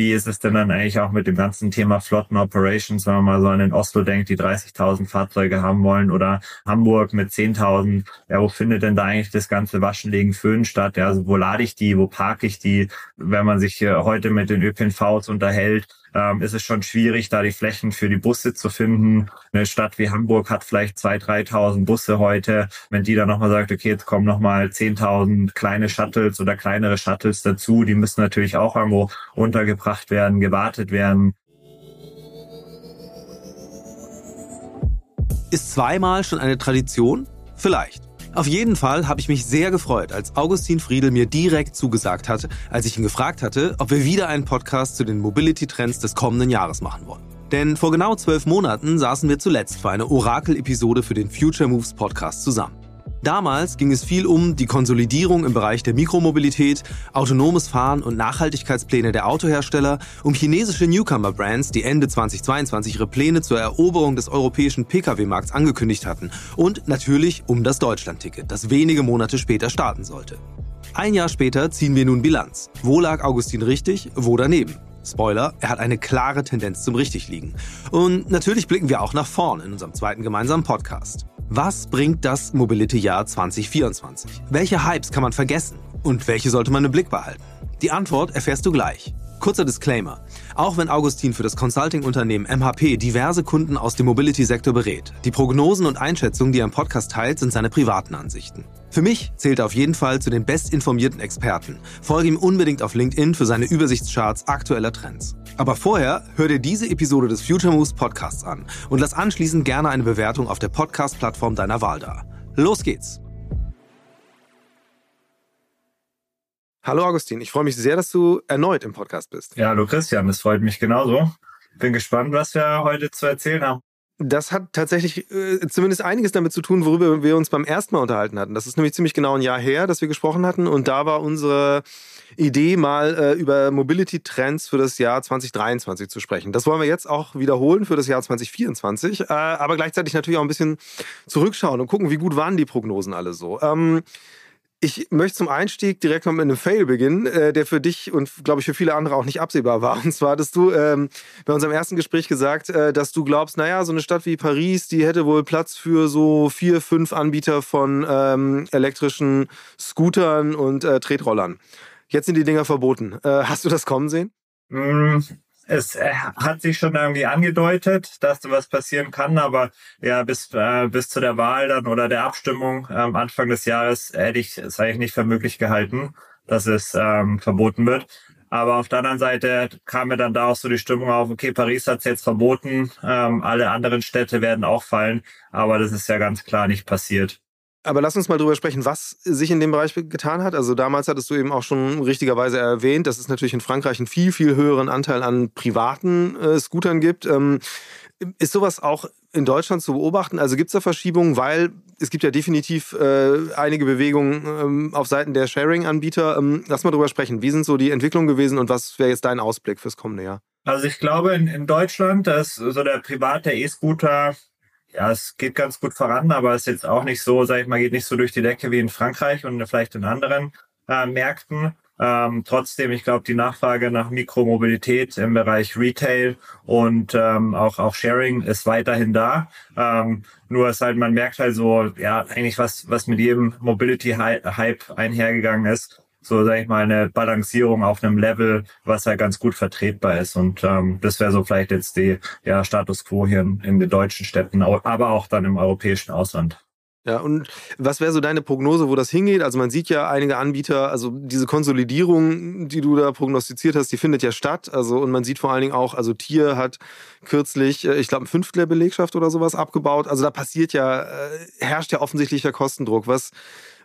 Wie ist es denn dann eigentlich auch mit dem ganzen Thema Flotten Operations, wenn man mal so an den Oslo denkt, die 30.000 Fahrzeuge haben wollen oder Hamburg mit 10.000. Ja, wo findet denn da eigentlich das ganze Waschen, Legen, Föhnen statt? Ja, also wo lade ich die, wo parke ich die? Wenn man sich heute mit den ÖPNVs unterhält, ähm, ist es schon schwierig, da die Flächen für die Busse zu finden. Eine Stadt wie Hamburg hat vielleicht 2.000, 3.000 Busse heute. Wenn die dann nochmal sagt, okay, jetzt kommen nochmal 10.000 kleine Shuttles oder kleinere Shuttles dazu, die müssen natürlich auch irgendwo untergebracht werden, gewartet werden. Ist zweimal schon eine Tradition? Vielleicht. Auf jeden Fall habe ich mich sehr gefreut, als Augustin Friedel mir direkt zugesagt hat, als ich ihn gefragt hatte, ob wir wieder einen Podcast zu den Mobility-Trends des kommenden Jahres machen wollen. Denn vor genau zwölf Monaten saßen wir zuletzt für eine Orakel-Episode für den Future Moves Podcast zusammen. Damals ging es viel um die Konsolidierung im Bereich der Mikromobilität, autonomes Fahren und Nachhaltigkeitspläne der Autohersteller, um chinesische Newcomer-Brands, die Ende 2022 ihre Pläne zur Eroberung des europäischen Pkw-Markts angekündigt hatten und natürlich um das Deutschland-Ticket, das wenige Monate später starten sollte. Ein Jahr später ziehen wir nun Bilanz. Wo lag Augustin richtig, wo daneben? Spoiler, er hat eine klare Tendenz zum Richtigliegen. Und natürlich blicken wir auch nach vorn in unserem zweiten gemeinsamen Podcast. Was bringt das Mobility-Jahr 2024? Welche Hypes kann man vergessen? Und welche sollte man im Blick behalten? Die Antwort erfährst du gleich. Kurzer Disclaimer. Auch wenn Augustin für das Consulting-Unternehmen MHP diverse Kunden aus dem Mobility-Sektor berät, die Prognosen und Einschätzungen, die er im Podcast teilt, sind seine privaten Ansichten. Für mich zählt er auf jeden Fall zu den bestinformierten Experten. Folge ihm unbedingt auf LinkedIn für seine Übersichtscharts aktueller Trends. Aber vorher hör dir diese Episode des Future Moves Podcasts an und lass anschließend gerne eine Bewertung auf der Podcast-Plattform deiner Wahl da. Los geht's! Hallo Augustin, ich freue mich sehr, dass du erneut im Podcast bist. Ja, hallo Christian, das freut mich genauso. Bin gespannt, was wir heute zu erzählen haben. Das hat tatsächlich äh, zumindest einiges damit zu tun, worüber wir uns beim ersten Mal unterhalten hatten. Das ist nämlich ziemlich genau ein Jahr her, dass wir gesprochen hatten. Und da war unsere Idee, mal äh, über Mobility-Trends für das Jahr 2023 zu sprechen. Das wollen wir jetzt auch wiederholen für das Jahr 2024, äh, aber gleichzeitig natürlich auch ein bisschen zurückschauen und gucken, wie gut waren die Prognosen alle so. Ähm, ich möchte zum Einstieg direkt mal mit einem Fail beginnen, äh, der für dich und glaube ich für viele andere auch nicht absehbar war. Und zwar hattest du ähm, bei unserem ersten Gespräch gesagt, äh, dass du glaubst, naja, so eine Stadt wie Paris, die hätte wohl Platz für so vier, fünf Anbieter von ähm, elektrischen Scootern und äh, Tretrollern. Jetzt sind die Dinger verboten. Äh, hast du das kommen sehen? Mm, es äh, hat sich schon irgendwie angedeutet, dass da was passieren kann, aber ja, bis, äh, bis zu der Wahl dann oder der Abstimmung am Anfang des Jahres hätte ich es eigentlich nicht für möglich gehalten, dass es ähm, verboten wird. Aber auf der anderen Seite kam mir dann da auch so die Stimmung auf, okay, Paris hat es jetzt verboten, ähm, alle anderen Städte werden auch fallen, aber das ist ja ganz klar nicht passiert. Aber lass uns mal drüber sprechen, was sich in dem Bereich getan hat. Also damals hattest du eben auch schon richtigerweise erwähnt, dass es natürlich in Frankreich einen viel, viel höheren Anteil an privaten äh, Scootern gibt. Ähm, ist sowas auch in Deutschland zu beobachten? Also gibt es da Verschiebungen, weil es gibt ja definitiv äh, einige Bewegungen ähm, auf Seiten der Sharing-Anbieter. Ähm, lass mal drüber sprechen. Wie sind so die Entwicklungen gewesen und was wäre jetzt dein Ausblick fürs kommende Jahr? Also ich glaube in, in Deutschland, dass so der private E-Scooter ja, es geht ganz gut voran, aber es ist jetzt auch nicht so, sag ich mal, geht nicht so durch die Decke wie in Frankreich und vielleicht in anderen äh, Märkten. Ähm, trotzdem, ich glaube, die Nachfrage nach Mikromobilität im Bereich Retail und ähm, auch auch Sharing ist weiterhin da. Ähm, nur ist halt, man merkt halt so, ja, eigentlich was was mit jedem Mobility Hype einhergegangen ist, so sage ich mal eine Balancierung auf einem Level, was ja ganz gut vertretbar ist. Und ähm, das wäre so vielleicht jetzt die ja, Status quo hier in, in den deutschen Städten, aber auch dann im europäischen Ausland. Ja, und was wäre so deine Prognose, wo das hingeht? Also man sieht ja einige Anbieter, also diese Konsolidierung, die du da prognostiziert hast, die findet ja statt. Also und man sieht vor allen Dingen auch, also Tier hat kürzlich, äh, ich glaube, ein Fünftel der Belegschaft oder sowas abgebaut. Also da passiert ja, äh, herrscht ja offensichtlicher Kostendruck. Was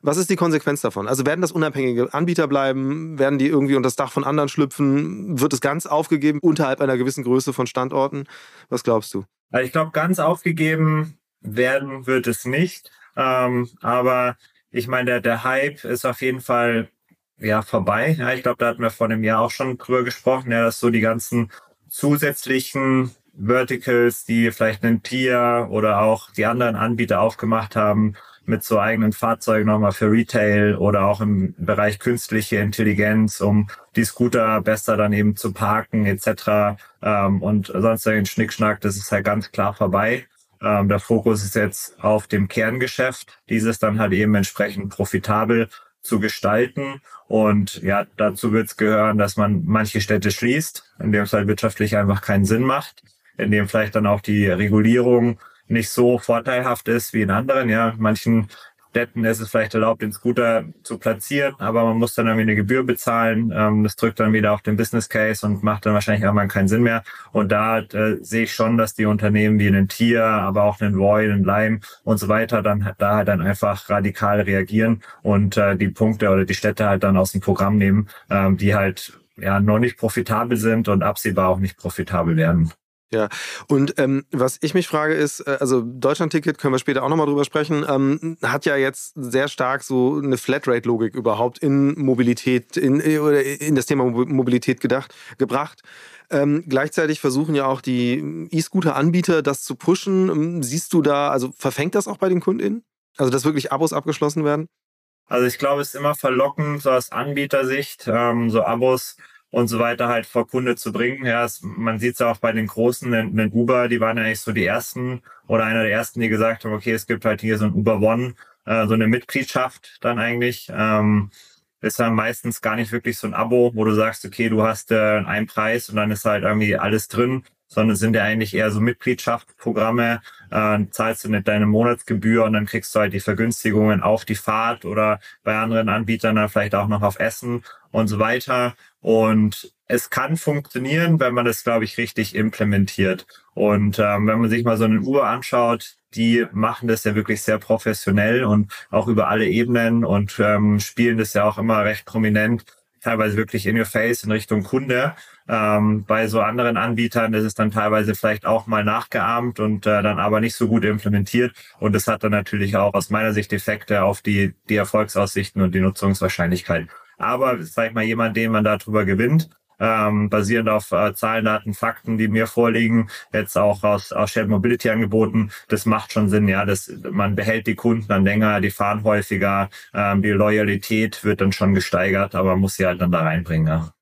was ist die Konsequenz davon? Also werden das unabhängige Anbieter bleiben? Werden die irgendwie unter das Dach von anderen schlüpfen? Wird es ganz aufgegeben unterhalb einer gewissen Größe von Standorten? Was glaubst du? Also ich glaube, ganz aufgegeben werden wird es nicht. Ähm, aber ich meine, der, der Hype ist auf jeden Fall ja vorbei. Ja, ich glaube, da hatten wir vor einem Jahr auch schon drüber gesprochen, ja, dass so die ganzen zusätzlichen Verticals, die vielleicht ein Tier oder auch die anderen Anbieter aufgemacht haben, mit so eigenen Fahrzeugen nochmal für Retail oder auch im Bereich künstliche Intelligenz, um die Scooter besser dann eben zu parken etc. Ähm, und sonst den Schnickschnack, das ist halt ganz klar vorbei. Ähm, der Fokus ist jetzt auf dem Kerngeschäft, dieses dann halt eben entsprechend profitabel zu gestalten. Und ja, dazu wird es gehören, dass man manche Städte schließt, in dem es halt wirtschaftlich einfach keinen Sinn macht, in dem vielleicht dann auch die Regulierung nicht so vorteilhaft ist wie in anderen. Ja, manchen Städten ist es vielleicht erlaubt, den Scooter zu platzieren, aber man muss dann irgendwie eine Gebühr bezahlen. Ähm, das drückt dann wieder auf den Business Case und macht dann wahrscheinlich irgendwann keinen Sinn mehr. Und da äh, sehe ich schon, dass die Unternehmen wie einen Tier, aber auch einen Roy, einen Lime und so weiter dann da halt dann einfach radikal reagieren und äh, die Punkte oder die Städte halt dann aus dem Programm nehmen, ähm, die halt ja noch nicht profitabel sind und absehbar auch nicht profitabel werden. Ja, und ähm, was ich mich frage ist, äh, also Deutschland-Ticket, können wir später auch nochmal drüber sprechen, ähm, hat ja jetzt sehr stark so eine Flatrate-Logik überhaupt in Mobilität, in, äh, in das Thema Mobilität gedacht, gebracht. Ähm, gleichzeitig versuchen ja auch die E-Scooter-Anbieter das zu pushen. Ähm, siehst du da, also verfängt das auch bei den KundInnen? Also, dass wirklich Abos abgeschlossen werden? Also ich glaube, es ist immer verlockend, so aus Anbietersicht, ähm, so Abos und so weiter halt vor Kunde zu bringen. Ja, es, man sieht es auch bei den Großen, den, den Uber, die waren ja eigentlich so die ersten oder einer der ersten, die gesagt haben, okay, es gibt halt hier so ein Uber One, äh, so eine Mitgliedschaft dann eigentlich. Ähm, ist dann meistens gar nicht wirklich so ein Abo, wo du sagst, okay, du hast äh, einen Preis und dann ist halt irgendwie alles drin, sondern sind ja eigentlich eher so Mitgliedschaftsprogramme, äh, zahlst du nicht deine Monatsgebühr und dann kriegst du halt die Vergünstigungen auf die Fahrt oder bei anderen Anbietern dann vielleicht auch noch auf Essen und so weiter. Und es kann funktionieren, wenn man das, glaube ich, richtig implementiert. Und ähm, wenn man sich mal so eine Uhr anschaut, die machen das ja wirklich sehr professionell und auch über alle Ebenen und ähm, spielen das ja auch immer recht prominent, teilweise wirklich in your face in Richtung Kunde. Ähm, bei so anderen Anbietern ist es dann teilweise vielleicht auch mal nachgeahmt und äh, dann aber nicht so gut implementiert. Und das hat dann natürlich auch aus meiner Sicht Effekte auf die, die Erfolgsaussichten und die Nutzungswahrscheinlichkeit. Aber, sag ich mal, jemand, den man darüber gewinnt, ähm, basierend auf äh, Zahlen, Daten, Fakten, die mir vorliegen, jetzt auch aus, aus Shared Mobility Angeboten, das macht schon Sinn, ja. Das, man behält die Kunden dann länger, die fahren häufiger, ähm, die Loyalität wird dann schon gesteigert, aber man muss sie halt dann da reinbringen, ja.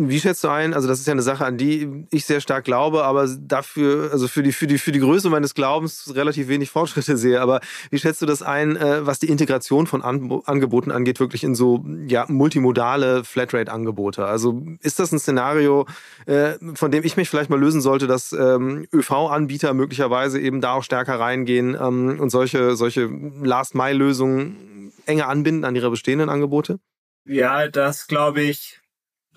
Wie schätzt du ein? Also, das ist ja eine Sache, an die ich sehr stark glaube, aber dafür, also für die, für die, für die Größe meines Glaubens relativ wenig Fortschritte sehe. Aber wie schätzt du das ein, äh, was die Integration von Angeboten angeht, wirklich in so ja, multimodale Flatrate-Angebote? Also, ist das ein Szenario, äh, von dem ich mich vielleicht mal lösen sollte, dass ähm, ÖV-Anbieter möglicherweise eben da auch stärker reingehen ähm, und solche, solche Last-Mile-Lösungen enger anbinden an ihre bestehenden Angebote? Ja, das glaube ich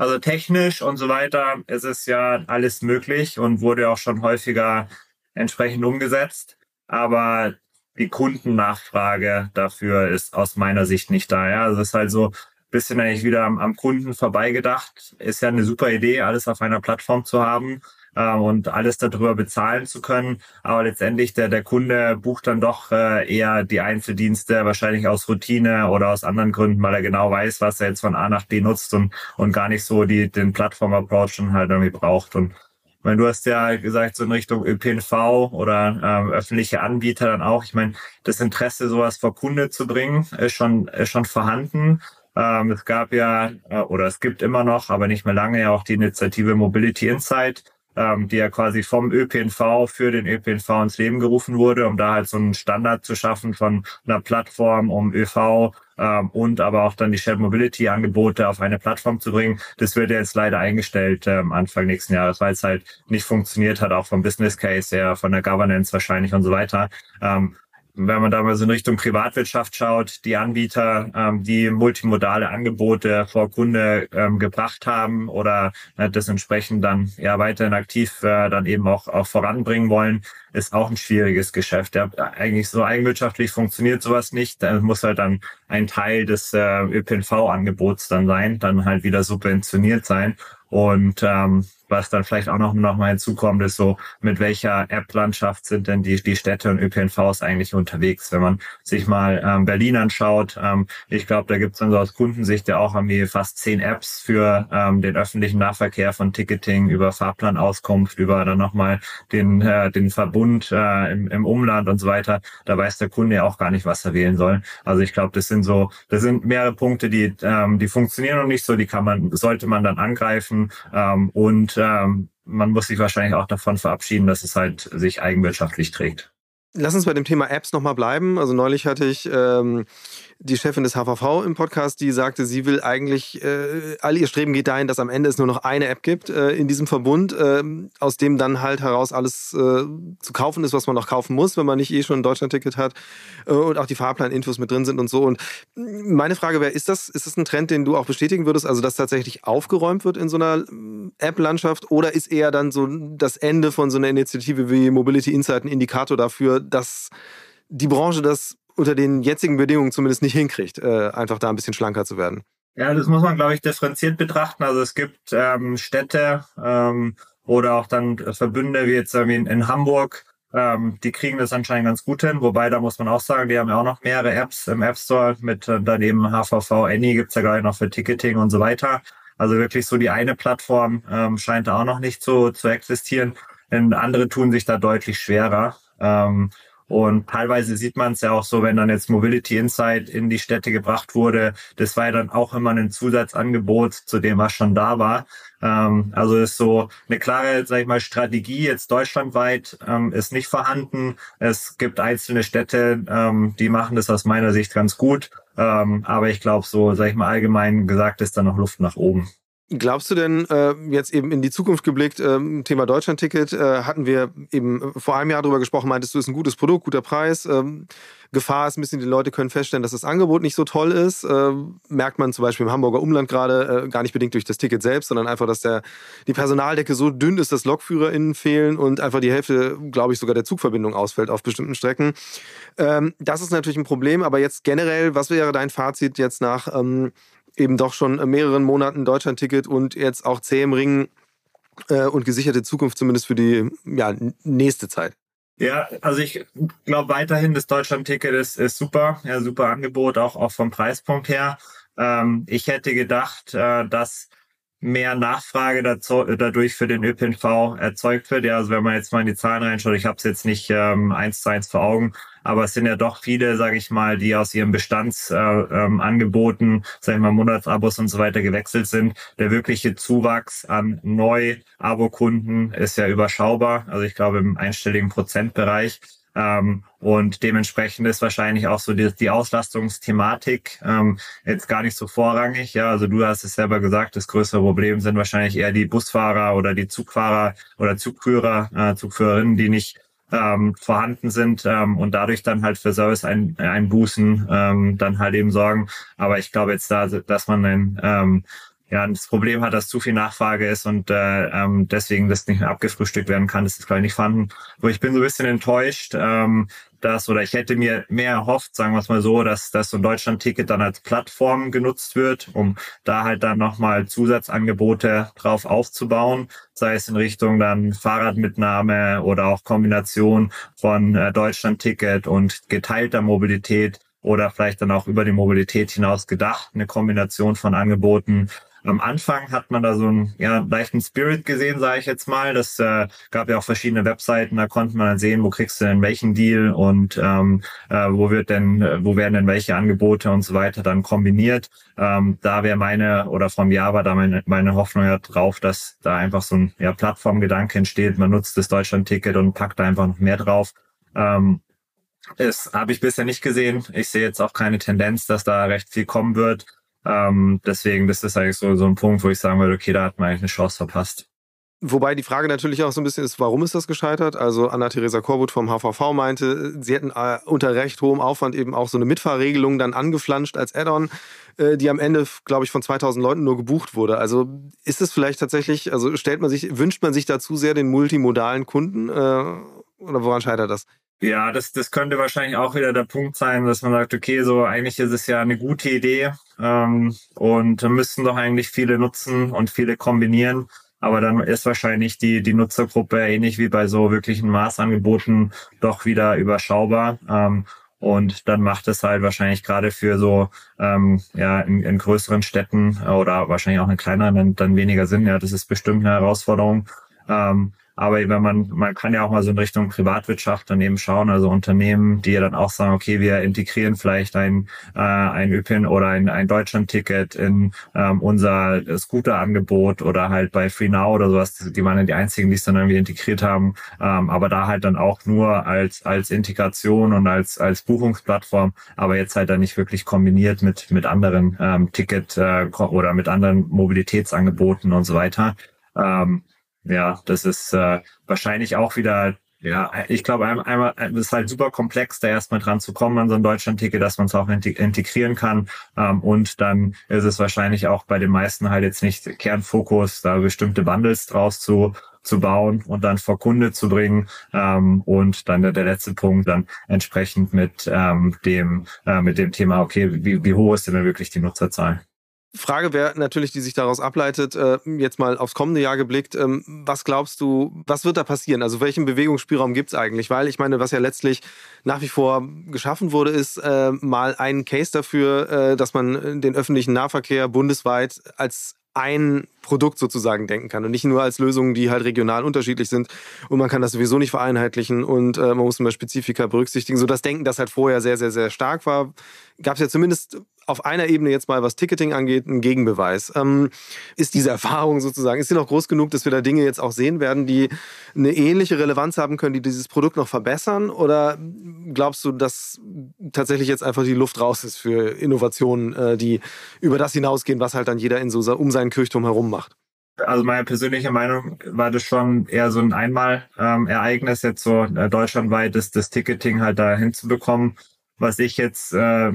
also technisch und so weiter ist es ja alles möglich und wurde auch schon häufiger entsprechend umgesetzt. Aber die Kundennachfrage dafür ist aus meiner Sicht nicht da. Ja, also es ist halt so ein bisschen eigentlich wieder am, am Kunden vorbeigedacht. Ist ja eine super Idee, alles auf einer Plattform zu haben äh, und alles darüber bezahlen zu können. Aber letztendlich der, der Kunde bucht dann doch äh, eher die Einzeldienste, wahrscheinlich aus Routine oder aus anderen Gründen, weil er genau weiß, was er jetzt von A nach B nutzt und, und gar nicht so die, den Plattform-Approach schon halt irgendwie braucht. Und ich meine, du hast ja gesagt, so in Richtung ÖPNV oder ähm, öffentliche Anbieter dann auch. Ich meine, das Interesse, sowas vor Kunde zu bringen, ist schon, ist schon vorhanden. Ähm, es gab ja, äh, oder es gibt immer noch, aber nicht mehr lange, ja auch die Initiative Mobility Insight, ähm, die ja quasi vom ÖPNV für den ÖPNV ins Leben gerufen wurde, um da halt so einen Standard zu schaffen von einer Plattform, um ÖV ähm, und aber auch dann die Shared Mobility Angebote auf eine Plattform zu bringen. Das wird jetzt leider eingestellt ähm, Anfang nächsten Jahres, weil es halt nicht funktioniert hat, auch vom Business Case her, von der Governance wahrscheinlich und so weiter. Ähm, wenn man da mal so in Richtung Privatwirtschaft schaut, die Anbieter, ähm, die multimodale Angebote vor Kunde ähm, gebracht haben oder äh, das entsprechend dann ja weiterhin aktiv äh, dann eben auch, auch voranbringen wollen, ist auch ein schwieriges Geschäft. Ja, eigentlich so eigenwirtschaftlich funktioniert sowas nicht. Da muss halt dann ein Teil des äh, ÖPNV-Angebots dann sein, dann halt wieder subventioniert sein. Und ähm, was dann vielleicht auch noch, noch mal hinzukommt, ist so, mit welcher App-Landschaft sind denn die, die Städte und ÖPNVs eigentlich unterwegs? Wenn man sich mal ähm, Berlin anschaut, ähm, ich glaube, da gibt es dann so aus Kundensicht ja auch irgendwie fast zehn Apps für ähm, den öffentlichen Nahverkehr von Ticketing über Fahrplanauskunft, über dann nochmal den, äh, den Verbund äh, im, im Umland und so weiter. Da weiß der Kunde ja auch gar nicht, was er wählen soll. Also ich glaube, das sind so, das sind mehrere Punkte, die, ähm, die funktionieren noch nicht so, die kann man, sollte man dann angreifen ähm, und ähm, man muss sich wahrscheinlich auch davon verabschieden, dass es halt sich eigenwirtschaftlich trägt. Lass uns bei dem Thema Apps nochmal bleiben. Also neulich hatte ich ähm, die Chefin des HVV im Podcast, die sagte, sie will eigentlich, äh, all ihr Streben geht dahin, dass am Ende es nur noch eine App gibt äh, in diesem Verbund, äh, aus dem dann halt heraus alles äh, zu kaufen ist, was man noch kaufen muss, wenn man nicht eh schon ein Deutschland-Ticket hat äh, und auch die Fahrplan-Infos mit drin sind und so. Und meine Frage wäre, ist das, ist das ein Trend, den du auch bestätigen würdest, also dass tatsächlich aufgeräumt wird in so einer äh, App-Landschaft oder ist eher dann so das Ende von so einer Initiative wie Mobility Insight ein Indikator dafür, dass die Branche das unter den jetzigen Bedingungen zumindest nicht hinkriegt, äh, einfach da ein bisschen schlanker zu werden. Ja, das muss man, glaube ich, differenziert betrachten. Also es gibt ähm, Städte ähm, oder auch dann Verbünde wie jetzt in, in Hamburg, ähm, die kriegen das anscheinend ganz gut hin. Wobei, da muss man auch sagen, die haben ja auch noch mehrere Apps im App Store mit äh, daneben HVV, Any gibt's ja gerade noch für Ticketing und so weiter. Also wirklich so die eine Plattform ähm, scheint da auch noch nicht so zu existieren. Und andere tun sich da deutlich schwerer. Ähm, und teilweise sieht man es ja auch so, wenn dann jetzt Mobility Insight in die Städte gebracht wurde, das war ja dann auch immer ein Zusatzangebot zu dem, was schon da war. Ähm, also ist so eine klare, sag ich mal, Strategie jetzt deutschlandweit ähm, ist nicht vorhanden. Es gibt einzelne Städte, ähm, die machen das aus meiner Sicht ganz gut. Ähm, aber ich glaube, so, sag ich mal, allgemein gesagt, ist da noch Luft nach oben. Glaubst du denn, äh, jetzt eben in die Zukunft geblickt, äh, Thema Deutschlandticket, äh, hatten wir eben vor einem Jahr darüber gesprochen, meintest du, ist ein gutes Produkt, guter Preis. Ähm, Gefahr ist ein bisschen, die Leute können feststellen, dass das Angebot nicht so toll ist. Äh, merkt man zum Beispiel im Hamburger Umland gerade, äh, gar nicht bedingt durch das Ticket selbst, sondern einfach, dass der, die Personaldecke so dünn ist, dass LokführerInnen fehlen und einfach die Hälfte, glaube ich, sogar der Zugverbindung ausfällt auf bestimmten Strecken. Ähm, das ist natürlich ein Problem, aber jetzt generell, was wäre dein Fazit jetzt nach ähm, eben doch schon mehreren Monaten Deutschland-Ticket und jetzt auch zäh im Ring äh, und gesicherte Zukunft zumindest für die ja, nächste Zeit. Ja, also ich glaube weiterhin, das Deutschland-Ticket ist, ist super, ja, super Angebot, auch, auch vom Preispunkt her. Ähm, ich hätte gedacht, äh, dass mehr Nachfrage dazu, dadurch für den ÖPNV erzeugt wird. Ja, also wenn man jetzt mal in die Zahlen reinschaut, ich habe es jetzt nicht ähm, eins zu eins vor Augen, aber es sind ja doch viele, sage ich mal, die aus ihren Bestandsangeboten, äh, ähm, sage ich mal, Monatsabos und so weiter gewechselt sind. Der wirkliche Zuwachs an Neu-Abo-Kunden ist ja überschaubar, also ich glaube im einstelligen Prozentbereich. Ähm, und dementsprechend ist wahrscheinlich auch so die, die Auslastungsthematik ähm, jetzt gar nicht so vorrangig. Ja, also du hast es selber gesagt, das größere Problem sind wahrscheinlich eher die Busfahrer oder die Zugfahrer oder Zugführer, äh, Zugführerinnen, die nicht ähm, vorhanden sind ähm, und dadurch dann halt für Service ein, einbußen, ähm, dann halt eben sorgen. Aber ich glaube jetzt da, dass man ein ähm, ja, das Problem hat, dass zu viel Nachfrage ist und äh, ähm, deswegen das nicht mehr abgefrühstückt werden kann. Das ist, glaube ich, nicht vorhanden. Wo ich bin so ein bisschen enttäuscht, ähm, dass, oder ich hätte mir mehr erhofft, sagen wir es mal so, dass, dass so ein Deutschland-Ticket dann als Plattform genutzt wird, um da halt dann nochmal Zusatzangebote drauf aufzubauen, sei es in Richtung dann Fahrradmitnahme oder auch Kombination von äh, Deutschland-Ticket und geteilter Mobilität oder vielleicht dann auch über die Mobilität hinaus gedacht, eine Kombination von Angeboten, am Anfang hat man da so einen ja, leichten Spirit gesehen, sage ich jetzt mal. Das äh, gab ja auch verschiedene Webseiten, da konnte man dann sehen, wo kriegst du denn welchen Deal und ähm, äh, wo wird denn, äh, wo werden denn welche Angebote und so weiter dann kombiniert. Ähm, da wäre meine oder vom Java da meine, meine Hoffnung ja drauf, dass da einfach so ein ja, Plattformgedanke entsteht. Man nutzt das Deutschland-Ticket und packt da einfach noch mehr drauf. Ähm, das habe ich bisher nicht gesehen. Ich sehe jetzt auch keine Tendenz, dass da recht viel kommen wird. Ähm, deswegen, das ist eigentlich so, so ein Punkt, wo ich sagen würde, okay, da hat man eigentlich eine Chance verpasst. Wobei die Frage natürlich auch so ein bisschen ist, warum ist das gescheitert? Also Anna-Theresa Korbut vom HVV meinte, sie hätten äh, unter recht hohem Aufwand eben auch so eine Mitfahrregelung dann angeflanscht als Add-on, äh, die am Ende, glaube ich, von 2000 Leuten nur gebucht wurde. Also ist es vielleicht tatsächlich, also stellt man sich, wünscht man sich dazu sehr den multimodalen Kunden äh, oder woran scheitert das? Ja, das, das könnte wahrscheinlich auch wieder der Punkt sein, dass man sagt, okay, so eigentlich ist es ja eine gute Idee ähm, und müssten doch eigentlich viele nutzen und viele kombinieren. Aber dann ist wahrscheinlich die, die Nutzergruppe ähnlich wie bei so wirklichen Maßangeboten doch wieder überschaubar. Ähm, und dann macht es halt wahrscheinlich gerade für so ähm, ja in, in größeren Städten oder wahrscheinlich auch in kleineren dann, dann weniger Sinn. Ja, das ist bestimmt eine Herausforderung. Ähm, aber wenn man, man kann ja auch mal so in Richtung Privatwirtschaft dann eben schauen, also Unternehmen, die ja dann auch sagen, okay, wir integrieren vielleicht ein, äh, ein ÖPIN oder ein, ein Deutschland-Ticket in ähm, unser Scooter-Angebot oder halt bei FreeNow oder sowas, die waren ja die einzigen, die es dann irgendwie integriert haben, ähm, aber da halt dann auch nur als, als Integration und als, als Buchungsplattform, aber jetzt halt dann nicht wirklich kombiniert mit, mit anderen ähm, Ticket äh, oder mit anderen Mobilitätsangeboten und so weiter. Ähm, ja, das ist äh, wahrscheinlich auch wieder, ja, ich glaube einmal, es ist halt super komplex, da erstmal dran zu kommen an so ein Deutschland-Ticket, dass man es auch integrieren kann. Ähm, und dann ist es wahrscheinlich auch bei den meisten halt jetzt nicht Kernfokus, da bestimmte Bundles draus zu zu bauen und dann vor Kunde zu bringen ähm, und dann der, der letzte Punkt dann entsprechend mit ähm, dem äh, mit dem Thema okay wie, wie hoch ist denn wirklich die Nutzerzahl Frage wäre natürlich, die sich daraus ableitet, äh, jetzt mal aufs kommende Jahr geblickt. Ähm, was glaubst du, was wird da passieren? Also welchen Bewegungsspielraum gibt es eigentlich? Weil ich meine, was ja letztlich nach wie vor geschaffen wurde, ist äh, mal ein Case dafür, äh, dass man den öffentlichen Nahverkehr bundesweit als ein Produkt sozusagen denken kann und nicht nur als Lösungen, die halt regional unterschiedlich sind und man kann das sowieso nicht vereinheitlichen und äh, man muss immer Spezifika berücksichtigen. So das Denken, das halt vorher sehr, sehr, sehr stark war, gab es ja zumindest auf einer Ebene jetzt mal, was Ticketing angeht, ein Gegenbeweis. Ähm, ist diese Erfahrung sozusagen, ist sie noch groß genug, dass wir da Dinge jetzt auch sehen werden, die eine ähnliche Relevanz haben können, die dieses Produkt noch verbessern? Oder glaubst du, dass tatsächlich jetzt einfach die Luft raus ist für Innovationen, äh, die über das hinausgehen, was halt dann jeder in so um seinen Kirchturm herum macht? Also meine persönliche Meinung war das schon eher so ein Einmal-Ereignis, ähm, jetzt so äh, deutschlandweit das, das Ticketing halt da hinzubekommen. Was ich jetzt äh,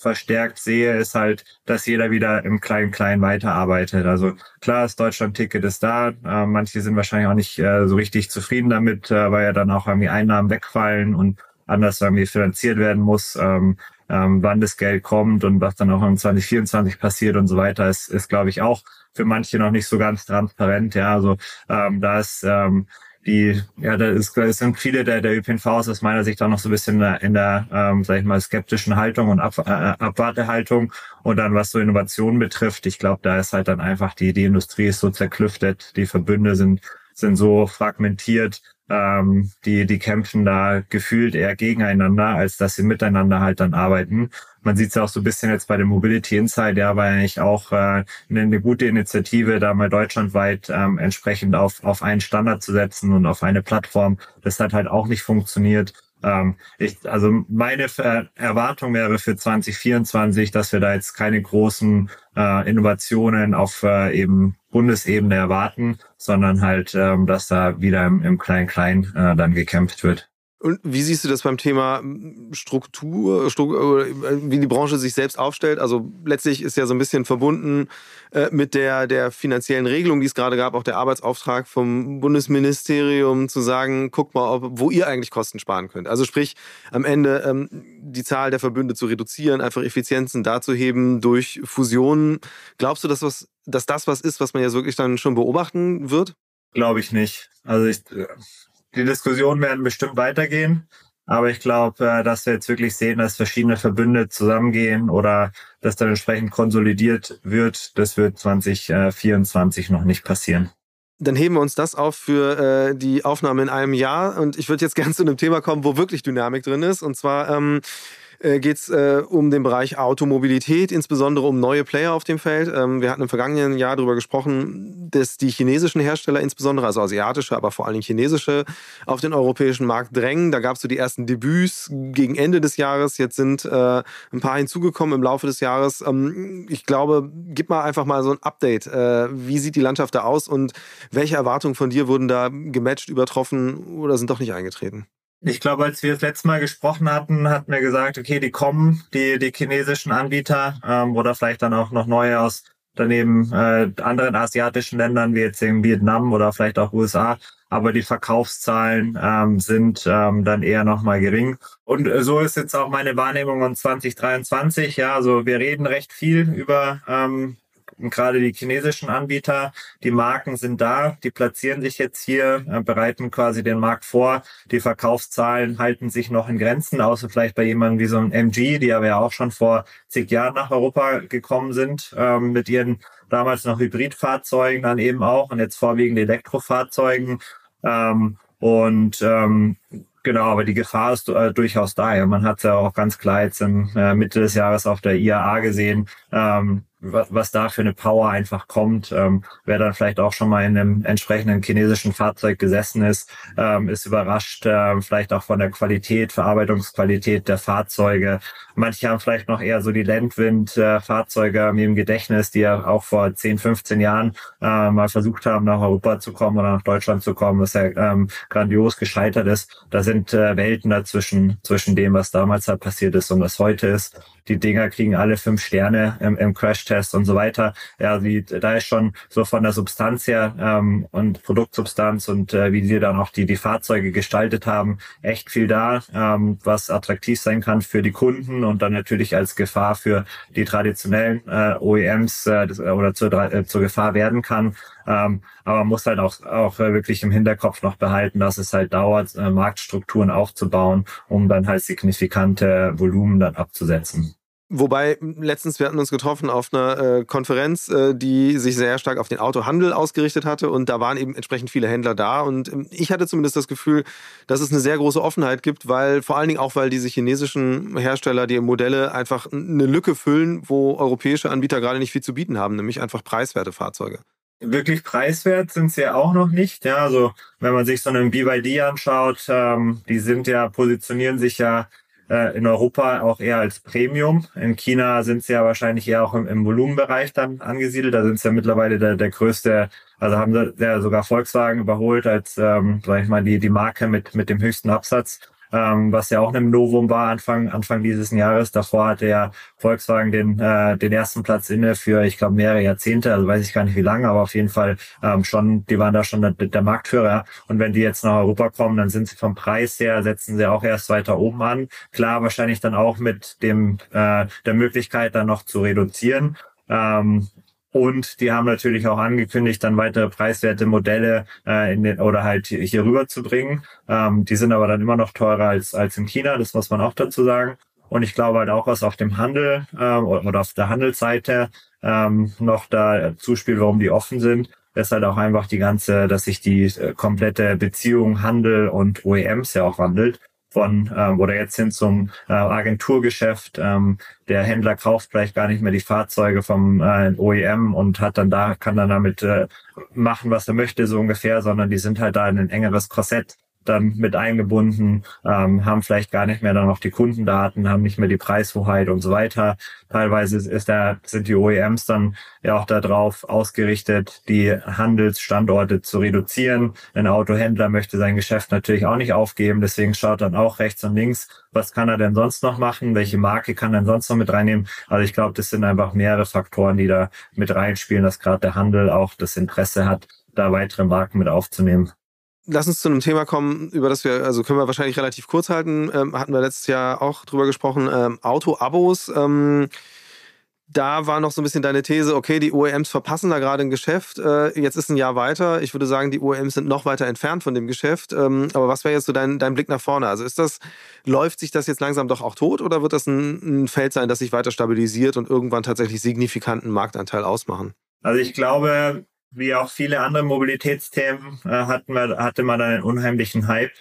verstärkt sehe, ist halt, dass jeder wieder im Klein-Klein weiterarbeitet. Also klar, das Deutschland-Ticket ist da. Äh, manche sind wahrscheinlich auch nicht äh, so richtig zufrieden damit, äh, weil ja dann auch irgendwie Einnahmen wegfallen und anders irgendwie finanziert werden muss. Ähm, ähm, wann das Geld kommt und was dann auch in 2024 passiert und so weiter, ist, ist glaube ich, auch für manche noch nicht so ganz transparent. Ja, also ähm, da ist ähm, die, ja, da ist, da sind viele der, der ÖPNVs aus meiner Sicht auch noch so ein bisschen in der, in der ähm, sag ich mal, skeptischen Haltung und Ab, äh, Abwartehaltung. Und dann, was so Innovationen betrifft, ich glaube, da ist halt dann einfach die, die Industrie ist so zerklüftet, die Verbünde sind, sind so fragmentiert, ähm, die, die kämpfen da gefühlt eher gegeneinander, als dass sie miteinander halt dann arbeiten. Man sieht es ja auch so ein bisschen jetzt bei dem Mobility Insight, ja, war eigentlich auch äh, eine, eine gute Initiative, da mal deutschlandweit ähm, entsprechend auf, auf einen Standard zu setzen und auf eine Plattform. Das hat halt auch nicht funktioniert. Ähm, ich, also meine Erwartung wäre für 2024, dass wir da jetzt keine großen äh, Innovationen auf äh, eben Bundesebene erwarten, sondern halt, ähm, dass da wieder im, im Klein-Klein äh, dann gekämpft wird. Und wie siehst du das beim Thema Struktur, Struktur, wie die Branche sich selbst aufstellt? Also letztlich ist ja so ein bisschen verbunden äh, mit der, der finanziellen Regelung, die es gerade gab, auch der Arbeitsauftrag vom Bundesministerium zu sagen, guckt mal, ob, wo ihr eigentlich Kosten sparen könnt. Also sprich, am Ende ähm, die Zahl der Verbünde zu reduzieren, einfach Effizienzen darzuheben durch Fusionen. Glaubst du, dass, was, dass das was ist, was man jetzt wirklich dann schon beobachten wird? Glaube ich nicht. Also ich, die Diskussionen werden bestimmt weitergehen. Aber ich glaube, äh, dass wir jetzt wirklich sehen, dass verschiedene Verbünde zusammengehen oder dass dann entsprechend konsolidiert wird, das wird 2024 noch nicht passieren. Dann heben wir uns das auf für äh, die Aufnahme in einem Jahr. Und ich würde jetzt gerne zu einem Thema kommen, wo wirklich Dynamik drin ist. Und zwar ähm, äh, geht es äh, um den Bereich Automobilität, insbesondere um neue Player auf dem Feld. Ähm, wir hatten im vergangenen Jahr darüber gesprochen, dass die chinesischen Hersteller, insbesondere also asiatische, aber vor allem chinesische, auf den europäischen Markt drängen. Da gab es so die ersten Debüts gegen Ende des Jahres. Jetzt sind äh, ein paar hinzugekommen im Laufe des Jahres. Ähm, ich glaube, gib mal einfach mal so ein Update. Äh, wie sieht die Landschaft da aus und welche Erwartungen von dir wurden da gematcht, übertroffen oder sind doch nicht eingetreten? Ich glaube, als wir das letzte Mal gesprochen hatten, hatten wir gesagt, okay, die kommen, die, die chinesischen Anbieter ähm, oder vielleicht dann auch noch neue aus daneben äh, anderen asiatischen Ländern, wie jetzt in Vietnam oder vielleicht auch USA. Aber die Verkaufszahlen ähm, sind ähm, dann eher nochmal gering. Und äh, so ist jetzt auch meine Wahrnehmung von 2023. Ja, also wir reden recht viel über ähm, gerade die chinesischen Anbieter, die Marken sind da, die platzieren sich jetzt hier, äh, bereiten quasi den Markt vor. Die Verkaufszahlen halten sich noch in Grenzen, außer vielleicht bei jemandem wie so ein MG, die aber ja auch schon vor zig Jahren nach Europa gekommen sind, ähm, mit ihren damals noch Hybridfahrzeugen dann eben auch und jetzt vorwiegend Elektrofahrzeugen. Ähm, und ähm, Genau, aber die Gefahr ist äh, durchaus da. Ja. Man hat ja auch ganz klar jetzt im äh, Mitte des Jahres auf der IAA gesehen, ähm, was, da für eine Power einfach kommt. Ähm, wer dann vielleicht auch schon mal in einem entsprechenden chinesischen Fahrzeug gesessen ist, ähm, ist überrascht, äh, vielleicht auch von der Qualität, Verarbeitungsqualität der Fahrzeuge. Manche haben vielleicht noch eher so die Landwind-Fahrzeuge äh, im Gedächtnis, die ja auch vor 10, 15 Jahren äh, mal versucht haben, nach Europa zu kommen oder nach Deutschland zu kommen, was ja ähm, grandios gescheitert ist. Da sind äh, Welten dazwischen, zwischen dem, was damals halt passiert ist und was heute ist. Die Dinger kriegen alle fünf Sterne im, im Crash-Test und so weiter. Ja, die, da ist schon so von der Substanz her ähm, und Produktsubstanz und äh, wie sie dann auch die, die Fahrzeuge gestaltet haben, echt viel da, ähm, was attraktiv sein kann für die Kunden und dann natürlich als Gefahr für die traditionellen äh, OEMs äh, oder zur, äh, zur Gefahr werden kann. Ähm, aber man muss halt auch, auch äh, wirklich im Hinterkopf noch behalten, dass es halt dauert, äh, Marktstrukturen aufzubauen, um dann halt signifikante Volumen dann abzusetzen. Wobei, letztens, wir hatten uns getroffen auf einer äh, Konferenz, äh, die sich sehr stark auf den Autohandel ausgerichtet hatte und da waren eben entsprechend viele Händler da und ähm, ich hatte zumindest das Gefühl, dass es eine sehr große Offenheit gibt, weil vor allen Dingen auch, weil diese chinesischen Hersteller die Modelle einfach eine Lücke füllen, wo europäische Anbieter gerade nicht viel zu bieten haben, nämlich einfach preiswerte Fahrzeuge wirklich preiswert sind sie ja auch noch nicht. Ja, also wenn man sich so einen BYD anschaut, ähm, die sind ja, positionieren sich ja äh, in Europa auch eher als Premium. In China sind sie ja wahrscheinlich eher auch im, im Volumenbereich dann angesiedelt. Da sind sie ja mittlerweile der, der größte, also haben sie ja sogar Volkswagen überholt als, ähm, sag ich mal, die, die Marke mit, mit dem höchsten Absatz ähm, was ja auch ein Novum war Anfang, Anfang dieses Jahres. Davor hatte ja Volkswagen den, äh, den ersten Platz inne für, ich glaube, mehrere Jahrzehnte, also weiß ich gar nicht wie lange, aber auf jeden Fall ähm, schon, die waren da schon der, der Marktführer. Und wenn die jetzt nach Europa kommen, dann sind sie vom Preis her, setzen sie auch erst weiter oben an. Klar, wahrscheinlich dann auch mit dem äh, der Möglichkeit, dann noch zu reduzieren. Ähm, und die haben natürlich auch angekündigt, dann weitere preiswerte Modelle äh, in den, oder halt hier rüber zu bringen. Ähm, die sind aber dann immer noch teurer als, als in China, das muss man auch dazu sagen. Und ich glaube halt auch, was auf dem Handel ähm, oder auf der Handelsseite ähm, noch da zuspielt, warum die offen sind, ist halt auch einfach die ganze, dass sich die äh, komplette Beziehung Handel und OEMs ja auch wandelt von ähm, oder jetzt hin zum äh, Agenturgeschäft. Ähm, der Händler kauft vielleicht gar nicht mehr die Fahrzeuge vom äh, OEM und hat dann da kann dann damit äh, machen, was er möchte so ungefähr, sondern die sind halt da in ein engeres Korsett dann mit eingebunden, ähm, haben vielleicht gar nicht mehr dann noch die Kundendaten, haben nicht mehr die Preishoheit und so weiter. Teilweise ist da, sind die OEMs dann ja auch darauf ausgerichtet, die Handelsstandorte zu reduzieren. Ein Autohändler möchte sein Geschäft natürlich auch nicht aufgeben, deswegen schaut dann auch rechts und links, was kann er denn sonst noch machen, welche Marke kann er sonst noch mit reinnehmen. Also ich glaube, das sind einfach mehrere Faktoren, die da mit reinspielen, dass gerade der Handel auch das Interesse hat, da weitere Marken mit aufzunehmen lass uns zu einem Thema kommen, über das wir, also können wir wahrscheinlich relativ kurz halten. Ähm, hatten wir letztes Jahr auch drüber gesprochen. Ähm, Auto-Abos. Ähm, da war noch so ein bisschen deine These, okay, die OEMs verpassen da gerade ein Geschäft. Äh, jetzt ist ein Jahr weiter. Ich würde sagen, die OEMs sind noch weiter entfernt von dem Geschäft. Ähm, aber was wäre jetzt so dein, dein Blick nach vorne? Also ist das, läuft sich das jetzt langsam doch auch tot oder wird das ein, ein Feld sein, das sich weiter stabilisiert und irgendwann tatsächlich signifikanten Marktanteil ausmachen? Also ich glaube, wie auch viele andere Mobilitätsthemen äh, hatten wir, hatte man einen unheimlichen Hype.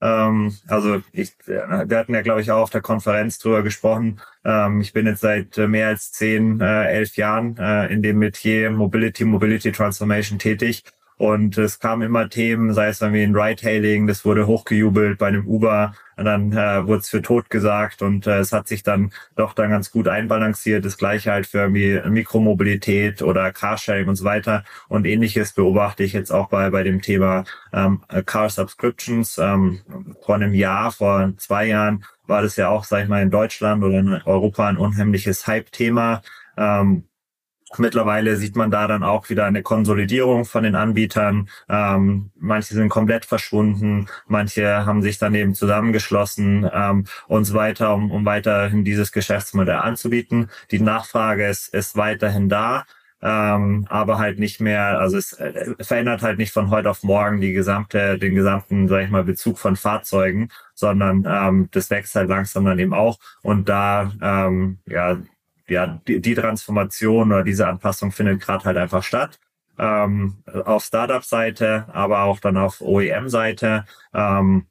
Ähm, also ich, äh, wir hatten ja, glaube ich, auch auf der Konferenz drüber gesprochen. Ähm, ich bin jetzt seit äh, mehr als zehn, äh, elf Jahren äh, in dem Metier Mobility, Mobility Transformation tätig. Und es kamen immer Themen, sei es irgendwie ein Ride-Hailing, das wurde hochgejubelt bei einem Uber, und dann äh, wurde es für tot gesagt und äh, es hat sich dann doch dann ganz gut einbalanciert. Das gleiche halt für irgendwie Mikromobilität oder Carsharing und so weiter. Und ähnliches beobachte ich jetzt auch bei, bei dem Thema ähm, Car Subscriptions. Ähm, vor einem Jahr, vor zwei Jahren war das ja auch, sag ich mal, in Deutschland oder in Europa ein unheimliches Hype-Thema. Ähm, Mittlerweile sieht man da dann auch wieder eine Konsolidierung von den Anbietern. Ähm, manche sind komplett verschwunden, manche haben sich dann eben zusammengeschlossen ähm, und so weiter, um, um weiterhin dieses Geschäftsmodell anzubieten. Die Nachfrage ist, ist weiterhin da. ähm, aber halt nicht mehr, also es äh, verändert halt nicht von heute auf morgen die gesamte, den gesamten, sag ich mal, Bezug von Fahrzeugen, sondern ähm, das wächst halt langsam dann eben auch und da ähm, ja ja die, die Transformation oder diese Anpassung findet gerade halt einfach statt ähm, auf Startup-Seite, aber auch dann auf OEM-Seite. Ähm,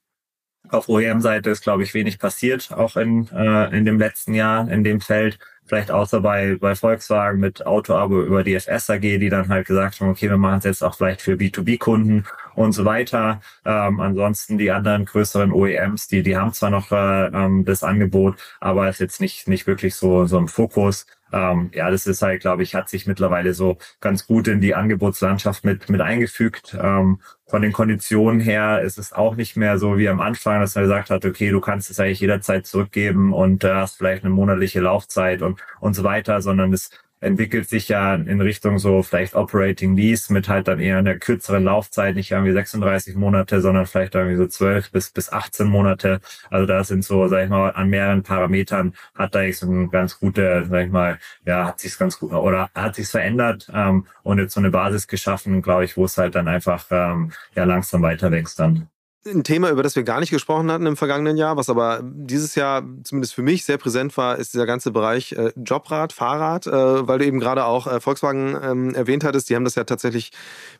auf OEM-Seite ist, glaube ich, wenig passiert, auch in, äh, in dem letzten Jahr in dem Feld. Vielleicht außer bei, bei Volkswagen mit Auto-Abo über die AG, die dann halt gesagt haben, okay, wir machen es jetzt auch vielleicht für B2B-Kunden und so weiter. Ähm, ansonsten die anderen größeren OEMs, die, die haben zwar noch äh, ähm, das Angebot, aber ist jetzt nicht, nicht wirklich so, so im Fokus. Ähm, ja, das ist halt, glaube ich, hat sich mittlerweile so ganz gut in die Angebotslandschaft mit, mit eingefügt. Ähm, von den Konditionen her ist es auch nicht mehr so wie am Anfang, dass man gesagt hat, okay, du kannst es eigentlich jederzeit zurückgeben und äh, hast vielleicht eine monatliche Laufzeit und, und so weiter, sondern es entwickelt sich ja in Richtung so vielleicht Operating Lease mit halt dann eher einer kürzeren Laufzeit, nicht irgendwie 36 Monate, sondern vielleicht irgendwie so 12 bis, bis 18 Monate. Also da sind so, sag ich mal, an mehreren Parametern hat da so ein ganz gute, sag ich mal, ja, hat sich's ganz gut oder hat sich's verändert ähm, und jetzt so eine Basis geschaffen, glaube ich, wo es halt dann einfach ähm, ja langsam weiter wächst dann. Ein Thema, über das wir gar nicht gesprochen hatten im vergangenen Jahr, was aber dieses Jahr zumindest für mich sehr präsent war, ist dieser ganze Bereich äh, Jobrad, Fahrrad, äh, weil du eben gerade auch äh, Volkswagen ähm, erwähnt hattest. Die haben das ja tatsächlich